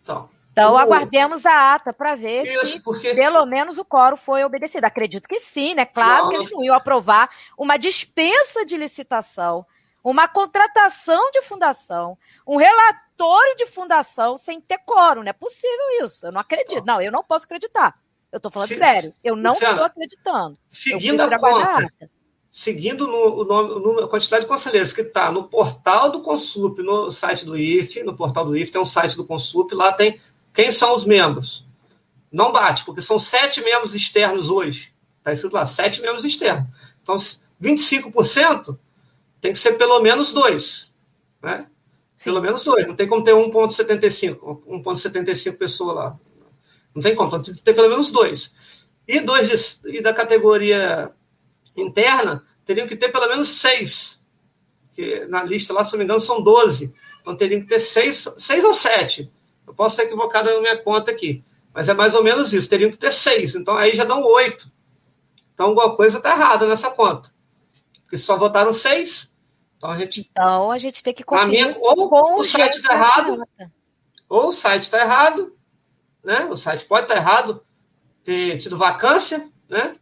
Então, então, aguardemos a ata para ver Isso, se porque... pelo menos o coro foi obedecido. Acredito que sim, né? Claro não, que eles não iam aprovar uma dispensa de licitação, uma contratação de fundação, um relatório de fundação sem ter coro. Não é possível isso. Eu não acredito. Não, eu não posso acreditar. Eu estou falando se, sério. Eu não estou acreditando. Seguindo a conta, seguindo no, no, a quantidade de conselheiros que está no portal do Consup, no site do IFE, no portal do IFE tem um site do Consup, lá tem quem são os membros. Não bate, porque são sete membros externos hoje. Está escrito lá, sete membros externos. Então, 25% tem que ser pelo menos dois. Né? Pelo menos dois. Não tem como ter 1,75 1,75 pessoa lá. Não tem como. Então, tem que ter pelo menos dois. E, dois de, e da categoria interna, teriam que ter pelo menos seis. Que na lista lá, se não me engano, são 12. Então teriam que ter seis, seis ou sete. Eu posso ser equivocado na minha conta aqui. Mas é mais ou menos isso. Teriam que ter seis. Então aí já dão oito. Então alguma coisa está errada nessa conta. Porque só votaram seis. Então a gente. Então a gente tem que conferir. Minha, ou o site está errado. Ou o site está errado. Né? O site pode estar tá errado, ter tido vacância, né?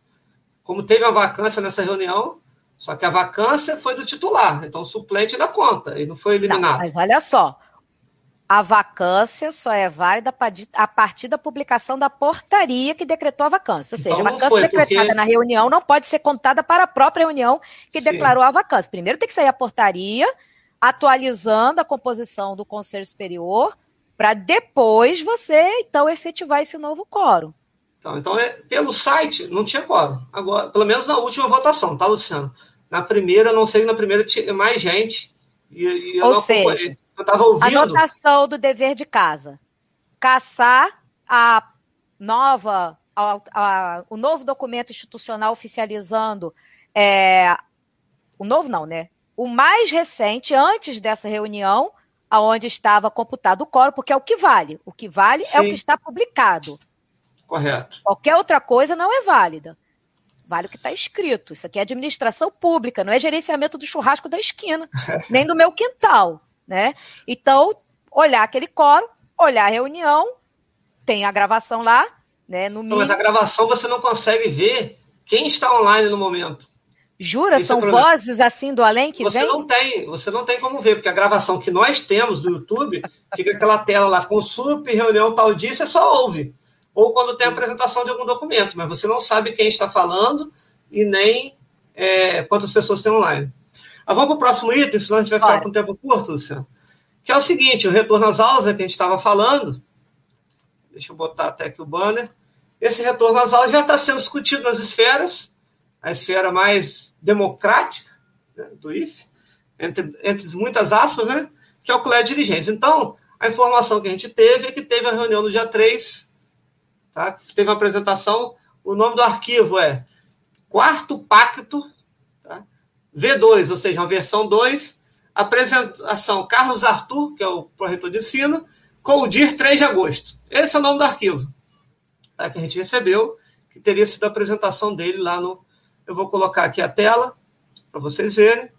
Como teve uma vacância nessa reunião, só que a vacância foi do titular, então o suplente da conta, e não foi eliminado. Não, mas olha só, A vacância só é válida a partir da publicação da portaria que decretou a vacância. Ou seja, então, a vacância foi, decretada porque... na reunião não pode ser contada para a própria reunião que Sim. declarou a vacância. Primeiro tem que sair a portaria atualizando a composição do Conselho Superior para depois você, então, efetivar esse novo quórum. Então, então é, pelo site não tinha quórum. Agora, pelo menos na última votação, tá, Luciano? Na primeira, não sei, na primeira tinha mais gente. E, e Ou seja, eu estava ouvindo. Anotação do dever de casa. Caçar a nova, a, a, o novo documento institucional oficializando é, o novo não, né? O mais recente, antes dessa reunião, aonde estava computado o coro, porque é o que vale. O que vale Sim. é o que está publicado. Correto. Qualquer outra coisa não é válida. Vale o que está escrito. Isso aqui é administração pública, não é gerenciamento do churrasco da esquina, nem do meu quintal né? Então, olhar aquele coro, olhar a reunião, tem a gravação lá, né? No não, mas a gravação você não consegue ver quem está online no momento. Jura? Esse é São é vozes assim do além que você vem? não tem, você não tem como ver, porque a gravação que nós temos do YouTube, fica aquela tela lá com sup, reunião tal dia, você só ouve. Ou quando tem a apresentação de algum documento, mas você não sabe quem está falando e nem é, quantas pessoas tem online. Mas vamos para o próximo item, senão a gente vai ficar Olha. com tempo curto, Luciano. Que é o seguinte: o retorno às aulas é que a gente estava falando. Deixa eu botar até aqui o banner. Esse retorno às aulas já está sendo discutido nas esferas, a esfera mais democrática né, do IFE, entre, entre muitas aspas, né? Que é o colégio de dirigentes. Então, a informação que a gente teve é que teve a reunião no dia 3, tá? teve uma apresentação. O nome do arquivo é Quarto Pacto V2, ou seja, uma versão 2, apresentação Carlos Arthur, que é o proretor de ensino, Coldir 3 de agosto. Esse é o nome do arquivo tá, que a gente recebeu, que teria sido a apresentação dele lá no. Eu vou colocar aqui a tela para vocês verem.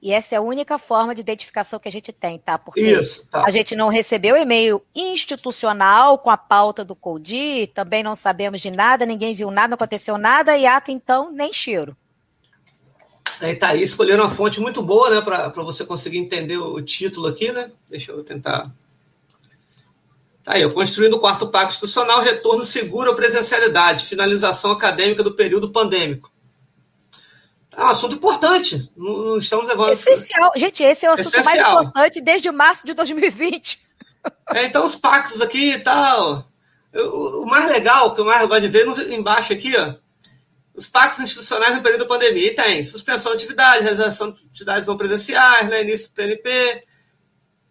E essa é a única forma de identificação que a gente tem, tá? Porque Isso, tá. a gente não recebeu e-mail institucional com a pauta do CODI, também não sabemos de nada, ninguém viu nada, não aconteceu nada, e até então nem cheiro. Aí tá aí, escolheram uma fonte muito boa, né, para você conseguir entender o título aqui, né? Deixa eu tentar. Tá aí, construindo o quarto pacto institucional, retorno seguro à presencialidade, finalização acadêmica do período pandêmico. É um assunto importante. Não, estamos levando. Essencial. Gente, esse é o assunto Essencial. mais importante desde março de 2020. É, então, os pactos aqui e tal. O, o mais legal, que eu mais gosto de ver, embaixo aqui, ó os pactos institucionais no período da pandemia. E tem suspensão de atividade, realização de atividades não presenciais, né, início do PNP,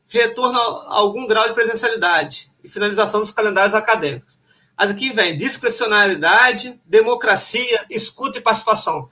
retorno a algum grau de presencialidade e finalização dos calendários acadêmicos. Mas aqui vem discricionalidade, democracia, escuta e participação.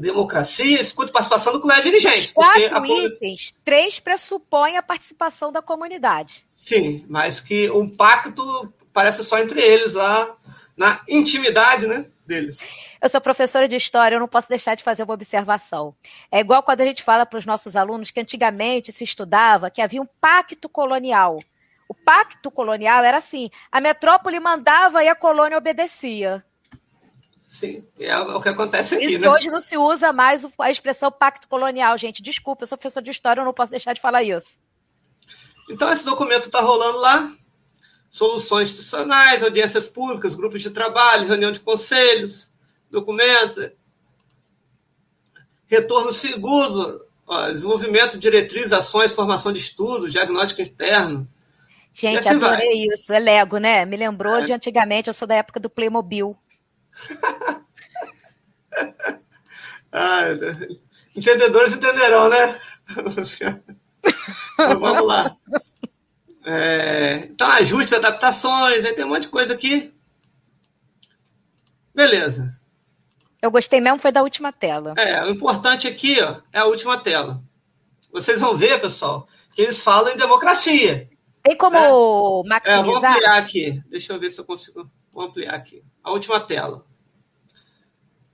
Democracia, escuta participação do colégio dirigente. Quatro a... itens, três pressupõem a participação da comunidade. Sim, mas que um pacto parece só entre eles lá, na intimidade, né? deles. Eu sou professora de história, eu não posso deixar de fazer uma observação. É igual quando a gente fala para os nossos alunos que antigamente se estudava que havia um pacto colonial. O pacto colonial era assim: a metrópole mandava e a colônia obedecia. Sim, é o que acontece aqui. Isso né? que hoje não se usa mais a expressão pacto colonial, gente. Desculpa, eu sou professor de história, eu não posso deixar de falar isso. Então, esse documento está rolando lá soluções institucionais, audiências públicas, grupos de trabalho, reunião de conselhos, documentos, retorno seguro, ó, desenvolvimento de diretrizes, ações, formação de estudos, diagnóstico interno. Gente, assim adorei vai. isso. É Lego, né? Me lembrou é. de antigamente, eu sou da época do Playmobil. ah, entendedores entenderão, né? vamos lá. É, então, ajustes, adaptações, aí tem um monte de coisa aqui. Beleza. Eu gostei mesmo, foi da última tela. É, o importante aqui ó, é a última tela. Vocês vão ver, pessoal, que eles falam em democracia. Tem como é, maximizar? É, vou ampliar aqui. Deixa eu ver se eu consigo. Vou ampliar aqui. A última tela.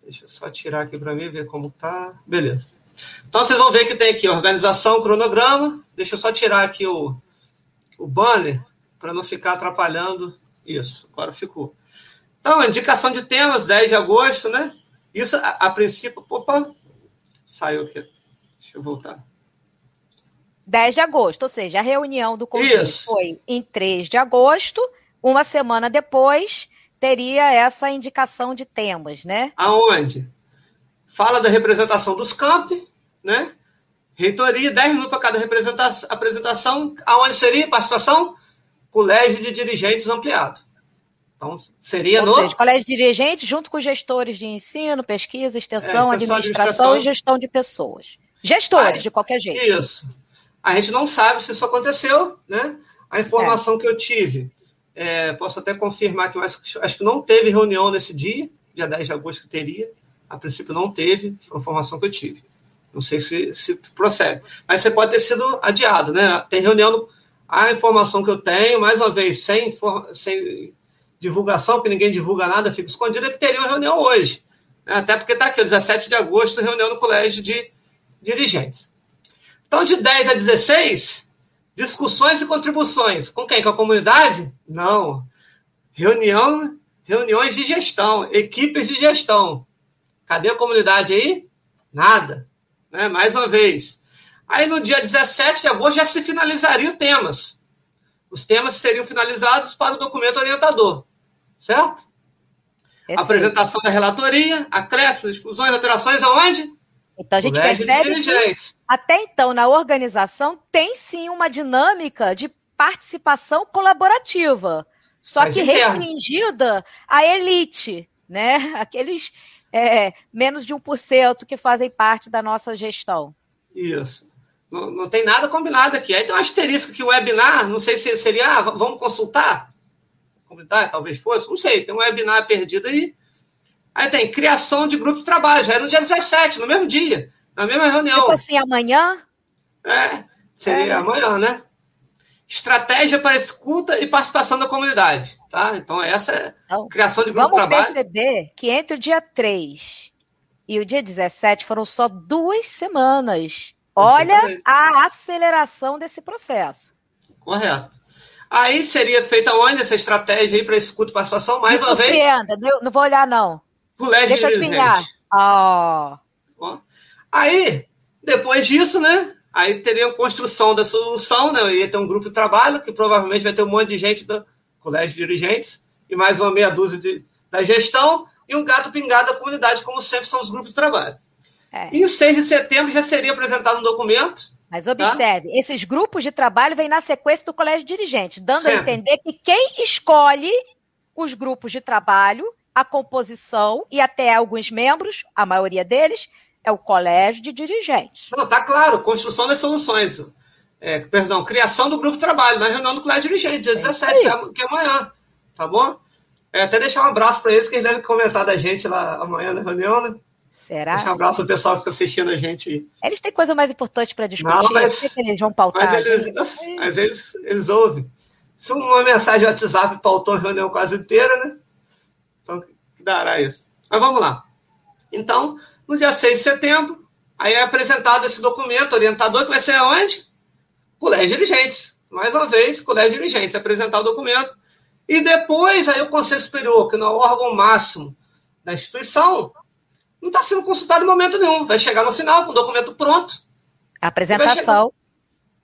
Deixa eu só tirar aqui para mim ver como tá. Beleza. Então vocês vão ver que tem aqui organização, cronograma. Deixa eu só tirar aqui o, o banner para não ficar atrapalhando isso. Agora ficou. Então, indicação de temas, 10 de agosto, né? Isso, a, a princípio. Opa! Saiu aqui. Deixa eu voltar. 10 de agosto, ou seja, a reunião do conselho foi em 3 de agosto, uma semana depois teria essa indicação de temas, né? Aonde? Fala da representação dos campi, né? Reitoria, 10 minutos para cada representação, apresentação. Aonde seria participação? Colégio de Dirigentes ampliado. Então, seria Ou no... seja, colégio de dirigentes junto com gestores de ensino, pesquisa, extensão, é, administração, e gestão de pessoas. Gestores, de qualquer jeito. Isso. A gente não sabe se isso aconteceu, né? A informação é. que eu tive, é, posso até confirmar que acho, que não teve reunião nesse dia, dia 10 de agosto que teria. A princípio não teve, foi a informação que eu tive. Não sei se, se procede. Mas você pode ter sido adiado, né? Tem reunião. No, a informação que eu tenho, mais uma vez, sem, sem divulgação, porque ninguém divulga nada, fica escondida, que teria uma reunião hoje. Né? Até porque está aqui, 17 de agosto, reunião no Colégio de Dirigentes. Então, de 10 a 16, discussões e contribuições. Com quem? Com a comunidade? Não. Reunião, reuniões de gestão, equipes de gestão. Cadê a comunidade aí? Nada. Né? Mais uma vez. Aí no dia 17 de agosto já se finalizariam temas. Os temas seriam finalizados para o documento orientador. Certo? Perfeito. Apresentação da relatoria, acréscimos, exclusões, alterações aonde? Então a gente percebe que até então na organização tem sim uma dinâmica de participação colaborativa, só Mas que restringida à elite, né? Aqueles é, menos de 1% que fazem parte da nossa gestão. Isso. Não, não tem nada combinado aqui. Aí tem um asterisco que o webinar, não sei se seria, ah, vamos consultar? Comunidade, talvez fosse, não sei, tem um webinar perdido aí Aí tem criação de grupo de trabalho, já é no dia 17, no mesmo dia, na mesma reunião. Tipo assim, amanhã? É, seria é. amanhã, né? Estratégia para escuta e participação da comunidade, tá? Então, essa é então, criação de grupo de trabalho. Vamos perceber que entre o dia 3 e o dia 17 foram só duas semanas. Olha a aceleração desse processo. Correto. Aí seria feita onde essa estratégia aí para escuta e participação? Mais Me uma vez? Não vou olhar, não. Colégio Deixa eu adivinhar. Oh. Aí, depois disso, né? Aí teria a construção da solução, né? Ia ter um grupo de trabalho, que provavelmente vai ter um monte de gente do colégio de dirigentes, e mais uma meia dúzia de, da gestão, e um gato pingado da comunidade, como sempre são os grupos de trabalho. É. Em 6 de setembro já seria apresentado um documento. Mas tá? observe, tá? esses grupos de trabalho vêm na sequência do colégio de dirigentes, dando sempre. a entender que quem escolhe os grupos de trabalho a composição e até alguns membros, a maioria deles, é o colégio de dirigentes. Não, tá claro, construção das soluções. É, perdão, criação do grupo de trabalho, na reunião do colégio de dirigentes, dia 17, é que é amanhã, tá bom? É, até deixar um abraço para eles, que eles devem comentar da gente lá amanhã na reunião, né? Será? Deixar um abraço ao pessoal que fica assistindo a gente. Eles têm coisa mais importante para discutir, Não, mas, que eles vão pautar. Mas eles, mas eles, eles ouvem. Se uma mensagem WhatsApp pautou a reunião quase inteira, né? Então, que dará isso? Mas vamos lá. Então, no dia 6 de setembro, aí é apresentado esse documento orientador que vai ser onde? Colégio de Dirigentes. Mais uma vez, Colégio de Dirigentes, apresentar o documento. E depois, aí o Conselho Superior, que não é o órgão máximo da instituição, não está sendo consultado em momento nenhum. Vai chegar no final com o documento pronto. apresentação.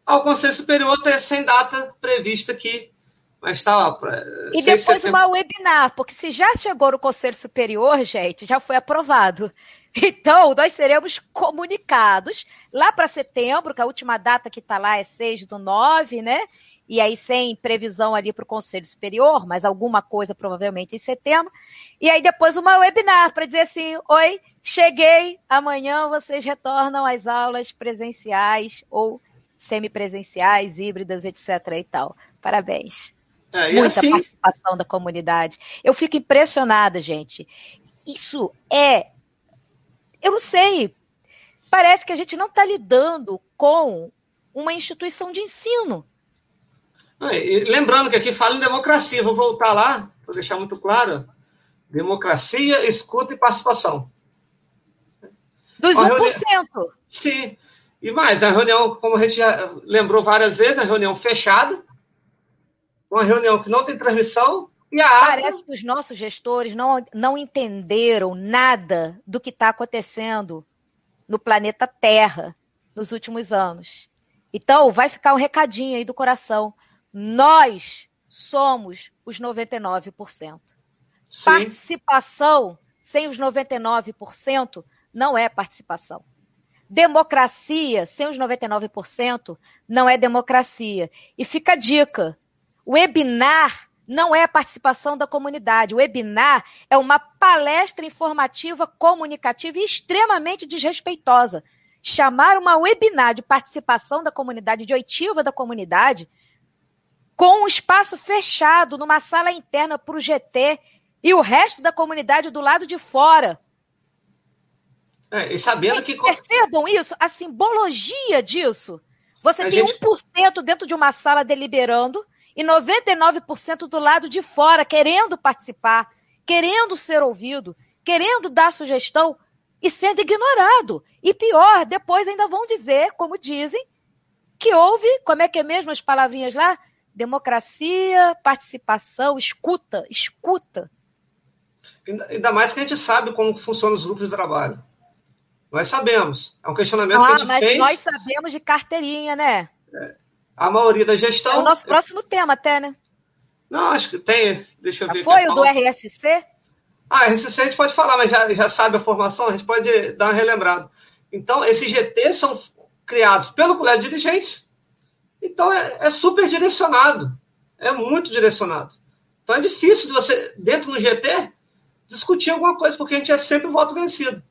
Ao Conselho Superior, sem data prevista aqui mas tá, ó, E depois uma webinar, porque se já chegou no Conselho Superior, gente, já foi aprovado. Então, nós seremos comunicados lá para setembro, que a última data que está lá é 6 do 9, né? E aí, sem previsão ali para o Conselho Superior, mas alguma coisa provavelmente em setembro. E aí, depois, uma webinar para dizer assim: oi, cheguei, amanhã vocês retornam às aulas presenciais ou semipresenciais, híbridas, etc. e tal. Parabéns. É, Muita assim... participação da comunidade. Eu fico impressionada, gente. Isso é. Eu não sei. Parece que a gente não está lidando com uma instituição de ensino. lembrando que aqui fala em democracia, vou voltar lá para deixar muito claro. Democracia, escuta e participação. Dos uma 1%. Reunião... Sim. E mais, a reunião, como a gente já lembrou várias vezes, a reunião fechada, uma reunião que não tem transmissão e a Parece que os nossos gestores não, não entenderam nada do que está acontecendo no planeta Terra nos últimos anos. Então, vai ficar um recadinho aí do coração. Nós somos os 99%. Sim. Participação sem os 99% não é participação. Democracia sem os 99% não é democracia. E fica a dica: webinar não é a participação da comunidade. O webinar é uma palestra informativa, comunicativa e extremamente desrespeitosa. Chamar uma webinar de participação da comunidade, de oitiva da comunidade, com um espaço fechado, numa sala interna para o GT e o resto da comunidade do lado de fora. É, e sabendo que. Percebam isso, a simbologia disso. Você a tem gente... 1% dentro de uma sala deliberando e 99% do lado de fora, querendo participar, querendo ser ouvido, querendo dar sugestão e sendo ignorado. E pior, depois ainda vão dizer, como dizem, que houve, como é que é mesmo as palavrinhas lá? Democracia, participação, escuta, escuta. Ainda mais que a gente sabe como funcionam os grupos de trabalho. Nós sabemos. É um questionamento ah, que a gente mas fez. Nós sabemos de carteirinha, né? É a maioria da gestão. É o nosso próximo tema, até, né? Não, acho que tem. Deixa eu ver. Foi o do RSC? Ah, RSC a gente pode falar, mas já, já sabe a formação, a gente pode dar uma relembrada. Então, esses GTs são criados pelo colégio de dirigentes, então é, é super direcionado. É muito direcionado. Então é difícil de você, dentro do GT, discutir alguma coisa, porque a gente é sempre voto vencido.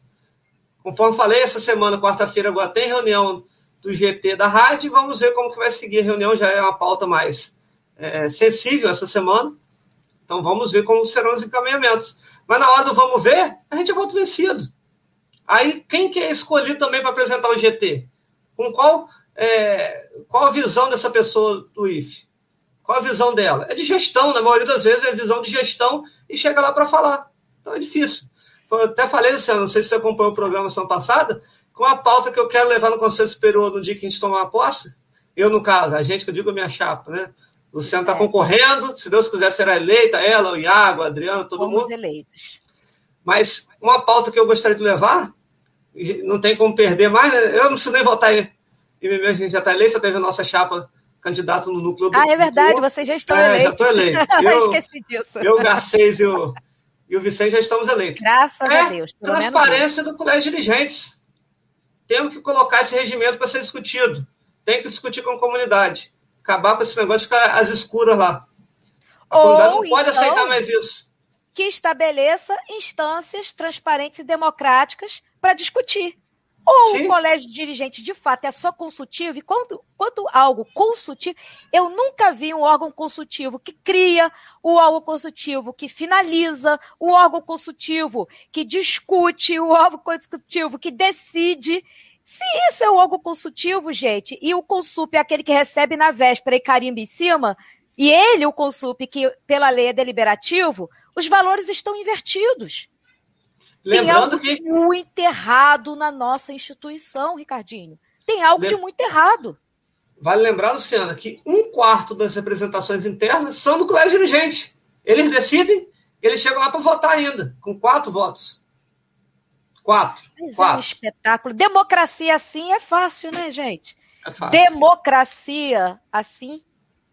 Conforme falei, essa semana, quarta-feira, agora tem reunião do GT da rádio e vamos ver como que vai seguir a reunião. Já é uma pauta mais é, sensível essa semana. Então vamos ver como serão os encaminhamentos. Mas na hora do vamos ver, a gente é voto vencido. Aí quem que é escolhido também para apresentar o GT? Com qual, é, qual a visão dessa pessoa do IFE? Qual a visão dela? É de gestão, na maioria das vezes é visão de gestão e chega lá para falar. Então é difícil. Eu até falei, Luciano, não sei se você acompanhou o programa semana passada, com a pauta que eu quero levar no Conselho Superior no dia que a gente tomar a posse. Eu, no caso, a gente que eu digo a minha chapa, né? O Luciano está é. concorrendo, se Deus quiser será eleita, ela, o Iago, a Adriana, todo Fomos mundo. eleitos. Mas uma pauta que eu gostaria de levar, não tem como perder mais, né? eu não preciso nem votar em mim a gente já está eleito, já teve a nossa chapa candidato no núcleo do Ah, é verdade, vocês já estão é, eleitos. Já estou eleito. Eu, Esqueci disso. Eu, o Garcês e o, e o Vicente já estamos eleitos. Graças é a Deus. Transparência do colégio de dirigentes. Temos que colocar esse regimento para ser discutido. Tem que discutir com a comunidade. Acabar com esse negócio de ficar às escuras lá. A Ou, comunidade não pode então, aceitar mais isso. Que estabeleça instâncias transparentes e democráticas para discutir. Ou Sim. o colégio de dirigentes, de fato, é só consultivo, e quanto, quanto algo consultivo, eu nunca vi um órgão consultivo que cria, o órgão consultivo que finaliza, o órgão consultivo que discute, o órgão consultivo que decide. Se isso é o órgão consultivo, gente, e o consup é aquele que recebe na véspera e carimba em cima, e ele, o consup, que pela lei é deliberativo, os valores estão invertidos. Lembrando Tem algo que... muito errado na nossa instituição, Ricardinho. Tem algo Lem... de muito errado. Vale lembrar, Luciana, que um quarto das representações internas são do colégio dirigente. Eles decidem, eles chegam lá para votar ainda, com quatro votos. Quatro. Mas quatro. é um espetáculo. Democracia assim é fácil, né, gente? É fácil. Democracia assim,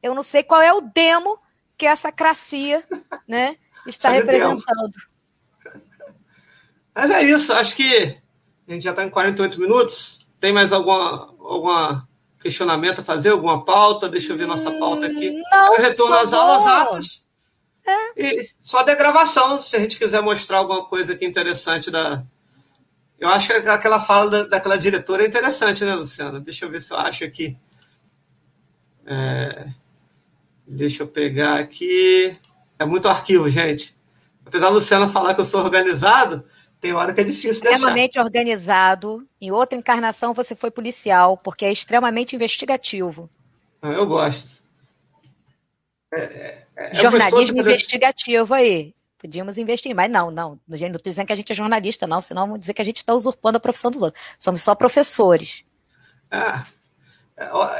eu não sei qual é o demo que essa cracia né, está representando. Mas é isso, acho que a gente já está em 48 minutos. Tem mais alguma, alguma questionamento a fazer, alguma pauta? Deixa eu ver nossa pauta aqui. Hum, não, eu retorno às aulas atas. É. E só de gravação, se a gente quiser mostrar alguma coisa aqui interessante da. Eu acho que aquela fala da, daquela diretora é interessante, né, Luciana? Deixa eu ver se eu acho aqui. É... Deixa eu pegar aqui. É muito arquivo, gente. Apesar da Luciana falar que eu sou organizado, tem hora que é difícil Extremamente organizado. Em outra encarnação você foi policial, porque é extremamente investigativo. Ah, eu gosto. É, é, é Jornalismo investigativo aí. Podíamos investir, mas não, não. Não estou dizendo que a gente é jornalista, não, senão vamos dizer que a gente está usurpando a profissão dos outros. Somos só professores. Ah,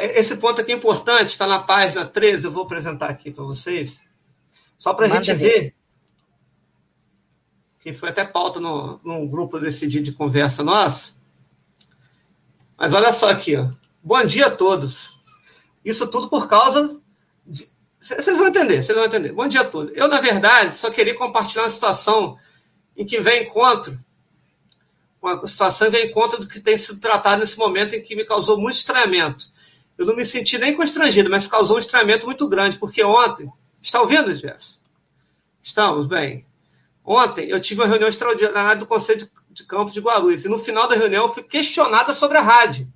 esse ponto aqui é importante, está na página 13, eu vou apresentar aqui para vocês. Só para a gente ver. ver que foi até pauta no, num grupo desse dia de conversa nosso. Mas olha só aqui, ó. Bom dia a todos. Isso tudo por causa de... Vocês vão entender, vocês vão entender. Bom dia a todos. Eu, na verdade, só queria compartilhar uma situação em que vem encontro, uma situação que vem encontro do que tem sido tratado nesse momento em que me causou muito estranhamento. Eu não me senti nem constrangido, mas causou um estranhamento muito grande, porque ontem. Está ouvindo, Jefferson? Estamos, bem. Ontem eu tive uma reunião extraordinária do Conselho de Campos de Guarulhos, e no final da reunião eu fui questionada sobre a rádio.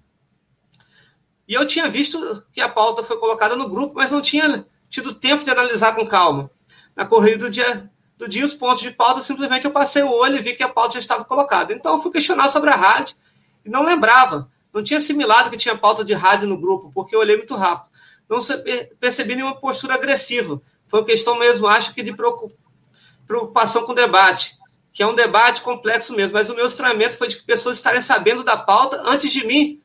E eu tinha visto que a pauta foi colocada no grupo, mas não tinha tido tempo de analisar com calma. Na corrida do dia, do dia os pontos de pauta, simplesmente eu passei o olho e vi que a pauta já estava colocada. Então eu fui questionar sobre a rádio e não lembrava. Não tinha assimilado que tinha pauta de rádio no grupo, porque eu olhei muito rápido. Não percebi nenhuma postura agressiva. Foi questão mesmo, acho que de preocupação com o debate, que é um debate complexo mesmo. Mas o meu estranhamento foi de que pessoas estarem sabendo da pauta antes de mim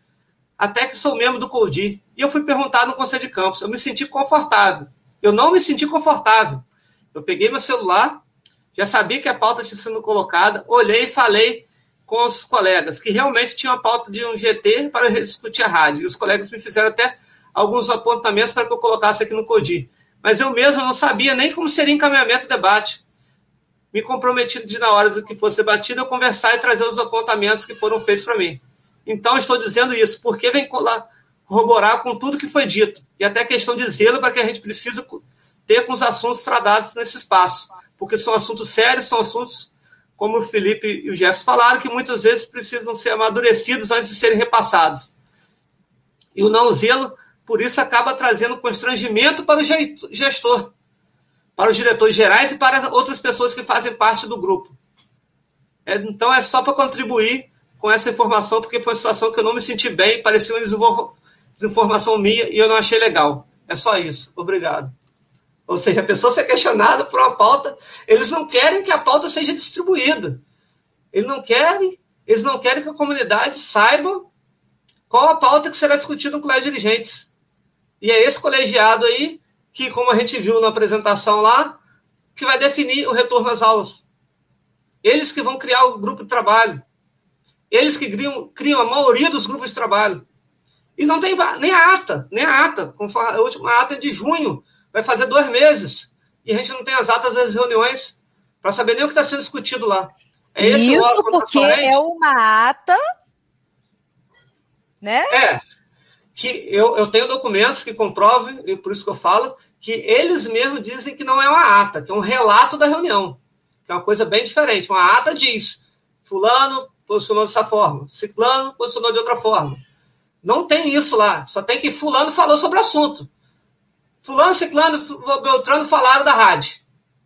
até que sou membro do CODI. E eu fui perguntado no Conselho de Campos. Eu me senti confortável. Eu não me senti confortável. Eu peguei meu celular, já sabia que a pauta tinha sido colocada, olhei e falei com os colegas que realmente tinha a pauta de um GT para discutir a rádio. E os colegas me fizeram até alguns apontamentos para que eu colocasse aqui no CODI. Mas eu mesmo não sabia nem como seria encaminhamento do debate. Me comprometi de, na hora do que fosse debatido, eu conversar e trazer os apontamentos que foram feitos para mim. Então, estou dizendo isso, porque vem corroborar com tudo que foi dito, e até questão de zelo para que a gente precisa ter com os assuntos tratados nesse espaço, porque são assuntos sérios, são assuntos, como o Felipe e o Jefferson falaram, que muitas vezes precisam ser amadurecidos antes de serem repassados. E o não zelo, por isso, acaba trazendo constrangimento para o gestor, para os diretores gerais e para outras pessoas que fazem parte do grupo. É, então, é só para contribuir com essa informação, porque foi uma situação que eu não me senti bem, parecia uma desinformação minha e eu não achei legal. É só isso. Obrigado. Ou seja, a pessoa ser questionada por uma pauta, eles não querem que a pauta seja distribuída. Eles não querem, eles não querem que a comunidade saiba qual a pauta que será discutida no colégio de dirigentes. E é esse colegiado aí que, como a gente viu na apresentação lá, que vai definir o retorno às aulas. Eles que vão criar o grupo de trabalho. Eles que criam, criam a maioria dos grupos de trabalho. E não tem nem a ata, nem a ata. A última ata é de junho, vai fazer dois meses. E a gente não tem as atas das reuniões para saber nem o que está sendo discutido lá. É Isso porque é uma ata, né? É. Que eu, eu tenho documentos que comprovem, e por isso que eu falo, que eles mesmos dizem que não é uma ata, que é um relato da reunião. Que é uma coisa bem diferente. Uma ata diz: Fulano posicionou dessa forma, Ciclano posicionou de outra forma. Não tem isso lá, só tem que Fulano falou sobre o assunto. Fulano, Ciclano, Beltrano falaram da rádio.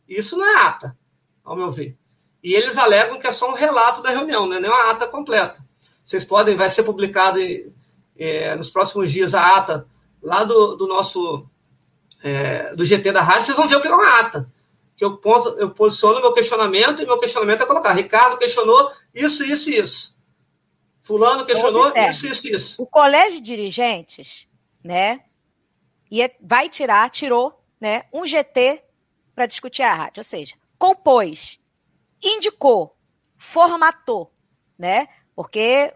Isso não é ata, ao meu ver. E eles alegam que é só um relato da reunião, não é nem uma ata completa. Vocês podem, vai ser publicado é, nos próximos dias a ata lá do, do nosso é, do GT da rádio, vocês vão ver o que é uma ata que eu, ponto, eu posiciono meu questionamento e meu questionamento é colocar. Ricardo questionou isso, isso e isso. Fulano questionou isso, isso e isso. O colégio de dirigentes, né, ia, vai tirar, tirou, né, um GT para discutir a rádio, ou seja, compôs, indicou, formatou, né, porque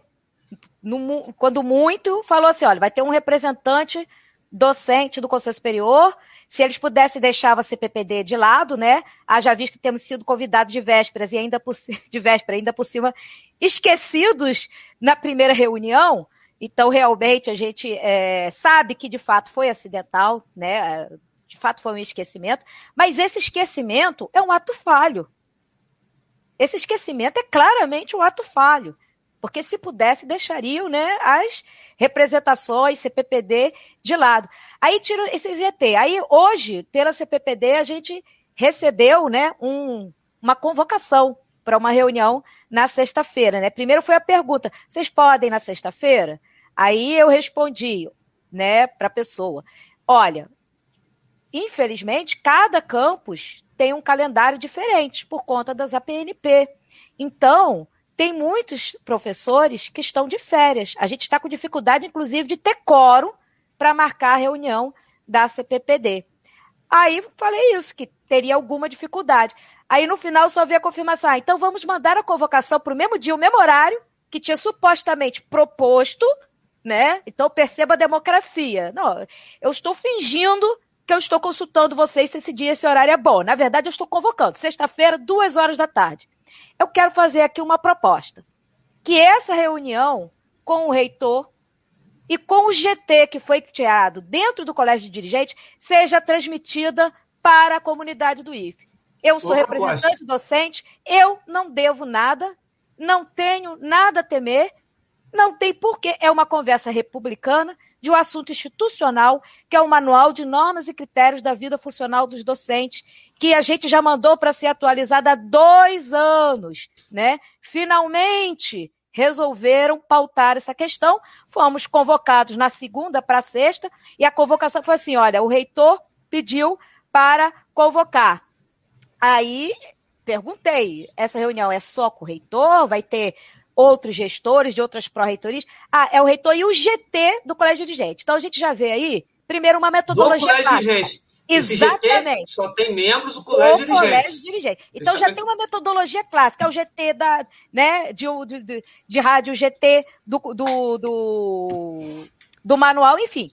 no, quando muito falou assim, olha, vai ter um representante docente do Conselho Superior se eles pudessem deixar a CPPD de lado, né? Haja visto que temos sido convidados de vésperas e ainda por, de véspera, ainda por cima, esquecidos na primeira reunião. Então, realmente, a gente é, sabe que de fato foi acidental, né? De fato foi um esquecimento, mas esse esquecimento é um ato falho. Esse esquecimento é claramente um ato falho porque se pudesse, deixariam né, as representações, CPPD, de lado. Aí tira esse GT. Aí, hoje, pela CPPD, a gente recebeu né, um, uma convocação para uma reunião na sexta-feira. Né? Primeiro foi a pergunta: vocês podem na sexta-feira? Aí eu respondi né, para a pessoa: olha, infelizmente, cada campus tem um calendário diferente por conta das APNP. Então, tem muitos professores que estão de férias. A gente está com dificuldade, inclusive, de ter quórum para marcar a reunião da CPPD. Aí falei isso, que teria alguma dificuldade. Aí no final só vi a confirmação. Ah, então vamos mandar a convocação para o mesmo dia, o mesmo horário, que tinha supostamente proposto né? Então perceba a democracia. Não, eu estou fingindo que eu estou consultando vocês se esse dia, esse horário é bom. Na verdade, eu estou convocando. Sexta-feira, duas horas da tarde. Eu quero fazer aqui uma proposta. Que essa reunião com o reitor e com o GT que foi criado dentro do colégio de dirigentes seja transmitida para a comunidade do IFE. Eu sou representante docente, eu não devo nada, não tenho nada a temer, não tem porquê. É uma conversa republicana de um assunto institucional, que é o Manual de Normas e Critérios da Vida Funcional dos Docentes, que a gente já mandou para ser atualizado há dois anos. Né? Finalmente resolveram pautar essa questão. Fomos convocados na segunda para sexta, e a convocação foi assim: olha, o reitor pediu para convocar. Aí perguntei: essa reunião é só com o reitor? Vai ter outros gestores de outras pró-reitorias. Ah, é o reitor e o GT do Colégio de Gente. Então a gente já vê aí, primeiro, uma metodologia. Do Colégio de Gente. Exatamente. só tem membros do colégio, o colégio dirigente. Então já tem uma metodologia clássica, é o GT da, né, de, de, de rádio GT do, do, do, do manual, enfim.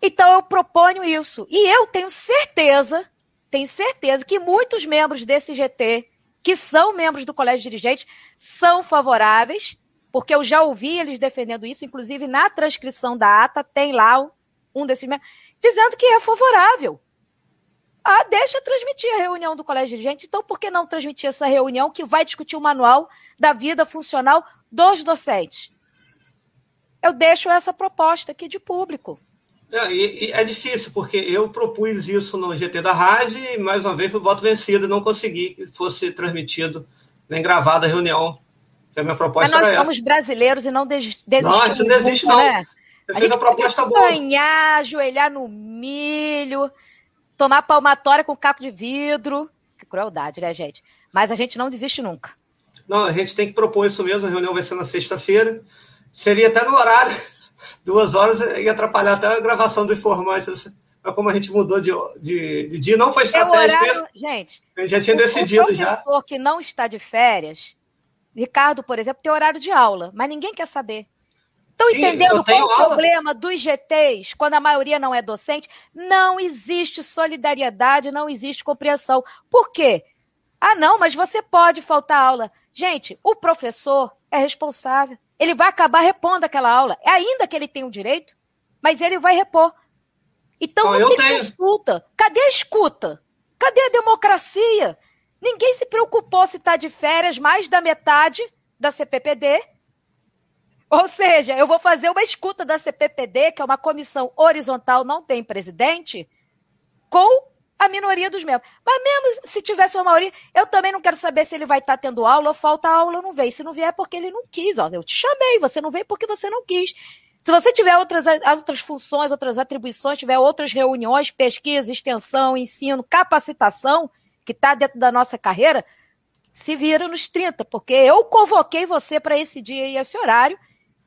Então eu proponho isso. E eu tenho certeza, tenho certeza que muitos membros desse GT que são membros do colégio dirigente, são favoráveis, porque eu já ouvi eles defendendo isso, inclusive na transcrição da ata tem lá um desses membros, dizendo que é favorável. Ah, deixa transmitir a reunião do colégio dirigente, então por que não transmitir essa reunião que vai discutir o manual da vida funcional dos docentes? Eu deixo essa proposta aqui de público. É, e, e é difícil, porque eu propus isso no GT da rádio e, mais uma vez, fui voto vencido e não consegui que fosse transmitido nem gravado a reunião. Que a minha proposta Mas nós somos essa. brasileiros e não des desistimos. Não, a gente não desiste, não. Né? Você a fez a proposta boa. Ganhar, ajoelhar no milho, tomar palmatória com capo de vidro. Que crueldade, né, gente? Mas a gente não desiste nunca. Não, a gente tem que propor isso mesmo. A reunião vai ser na sexta-feira. Seria até no horário duas horas ia atrapalhar até a gravação do informante. Mas como a gente mudou de, de, de dia, não foi estratégia. Horário, gente, a gente já tinha decidido já. Se for que não está de férias, Ricardo, por exemplo, tem horário de aula, mas ninguém quer saber. Estão entendendo qual o problema dos GTs quando a maioria não é docente? Não existe solidariedade, não existe compreensão. Por quê? Ah, não, mas você pode faltar aula. Gente, o professor é responsável. Ele vai acabar repondo aquela aula. É ainda que ele tem o direito, mas ele vai repor. Então não, não tem tenho. consulta. Cadê a escuta? Cadê a democracia? Ninguém se preocupou se está de férias mais da metade da CPPD. Ou seja, eu vou fazer uma escuta da CPPD, que é uma comissão horizontal, não tem presidente, com a minoria dos membros. Mas mesmo se tivesse uma maioria, eu também não quero saber se ele vai estar tendo aula ou falta aula não vem. Se não vier é porque ele não quis. Ó, eu te chamei, você não veio porque você não quis. Se você tiver outras, outras funções, outras atribuições, tiver outras reuniões, pesquisa, extensão, ensino, capacitação, que está dentro da nossa carreira, se vira nos 30, porque eu convoquei você para esse dia e esse horário,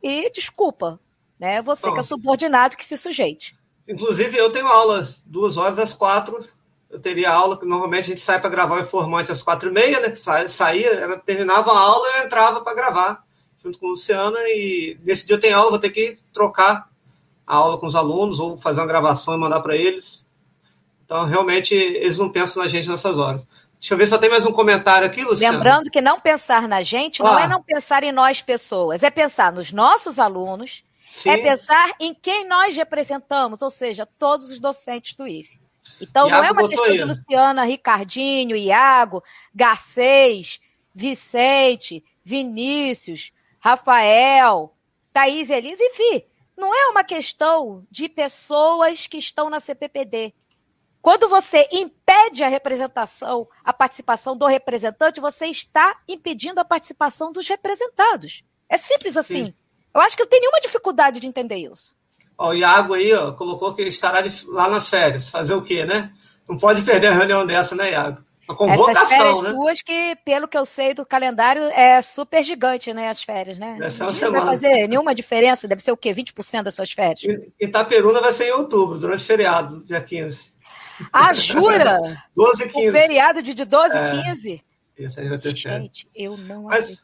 e desculpa, né? Você Bom, que é subordinado que se sujeite. Inclusive, eu tenho aulas duas horas às quatro eu teria aula, que normalmente a gente sai para gravar o informante às quatro e meia, né? Saía, ela terminava a aula e eu entrava para gravar junto com a Luciana. E nesse dia eu tenho aula, vou ter que trocar a aula com os alunos ou fazer uma gravação e mandar para eles. Então, realmente, eles não pensam na gente nessas horas. Deixa eu ver se só tem mais um comentário aqui, Luciana. Lembrando que não pensar na gente não ah. é não pensar em nós pessoas, é pensar nos nossos alunos, Sim. é pensar em quem nós representamos, ou seja, todos os docentes do IFE. Então Iago não é uma questão de Luciana, Ricardinho, Iago, Garcês, Vicente, Vinícius, Rafael, Thaís Elisa, enfim. Não é uma questão de pessoas que estão na CPPD. Quando você impede a representação, a participação do representante, você está impedindo a participação dos representados. É simples assim. Sim. Eu acho que eu tenho nenhuma dificuldade de entender isso. Ó, o Iago aí ó, colocou que estará de, lá nas férias. Fazer o quê, né? Não pode perder a reunião dessa, né, Iago? A convocação, Essas férias né? suas que, pelo que eu sei do calendário, é super gigante, né, as férias, né? Semana. Não vai fazer nenhuma diferença, deve ser o quê? 20% das suas férias? Itaperuna vai ser em outubro, durante o feriado, dia 15. Ah, jura? 12 e 15. O feriado de 12 e é, 15? Isso aí vai ter Gente, eu não mas,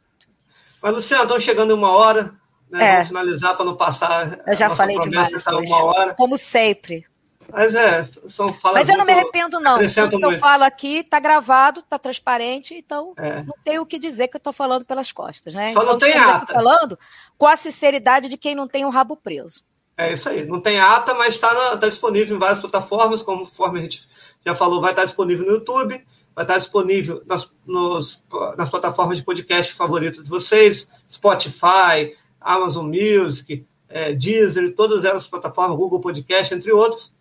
Mas, Luciano, estamos chegando em uma hora Né? É. Vamos finalizar para não passar. Eu já falei demais. Uma hora. Como sempre. Mas é, são falas Mas eu não me arrependo, não. O que eu falo aqui está gravado, está transparente, então é. não tenho o que dizer que eu estou falando pelas costas, né? Só então, não tem ata. falando com a sinceridade de quem não tem o um rabo preso. É isso aí. Não tem ata, mas está tá disponível em várias plataformas, conforme a gente já falou, vai estar disponível no YouTube, vai estar disponível nas, nos, nas plataformas de podcast favoritas de vocês, Spotify, Amazon Music, é, Deezer, todas elas plataformas, Google Podcast, entre outros.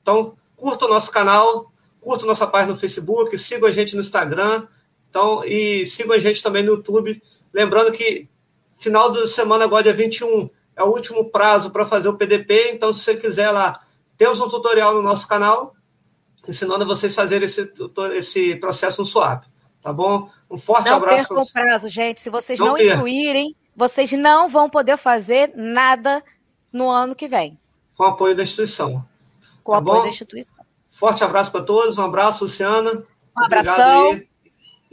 Então, curta o nosso canal, curta nossa página no Facebook, sigam a gente no Instagram, então, e sigam a gente também no YouTube. Lembrando que final de semana, agora dia 21, é o último prazo para fazer o PDP, então se você quiser lá, temos um tutorial no nosso canal, ensinando vocês a fazer esse, esse processo no swap, tá bom? Um forte não abraço. Não percam o prazo, gente. Se vocês não, não incluírem, vocês não vão poder fazer nada no ano que vem. Com apoio da instituição. Com tá apoio bom? da instituição. Forte abraço para todos, um abraço, Luciana. Um abração.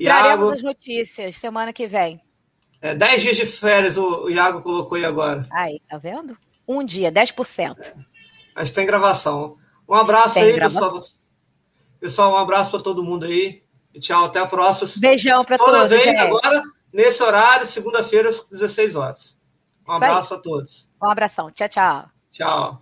Traremos as notícias semana que vem. É, 10 dias de férias o, o Iago colocou aí agora. Aí, tá vendo? Um dia, 10%. É. Mas tem gravação. Um abraço tá tem aí, gravação. pessoal. Pessoal, um abraço para todo mundo aí. E tchau, até a próxima. Beijão para todos. Toda vez gente. agora, nesse horário, segunda-feira, às 16 horas. Um Isso abraço aí. a todos. Um abração. Tchau, tchau. Tchau.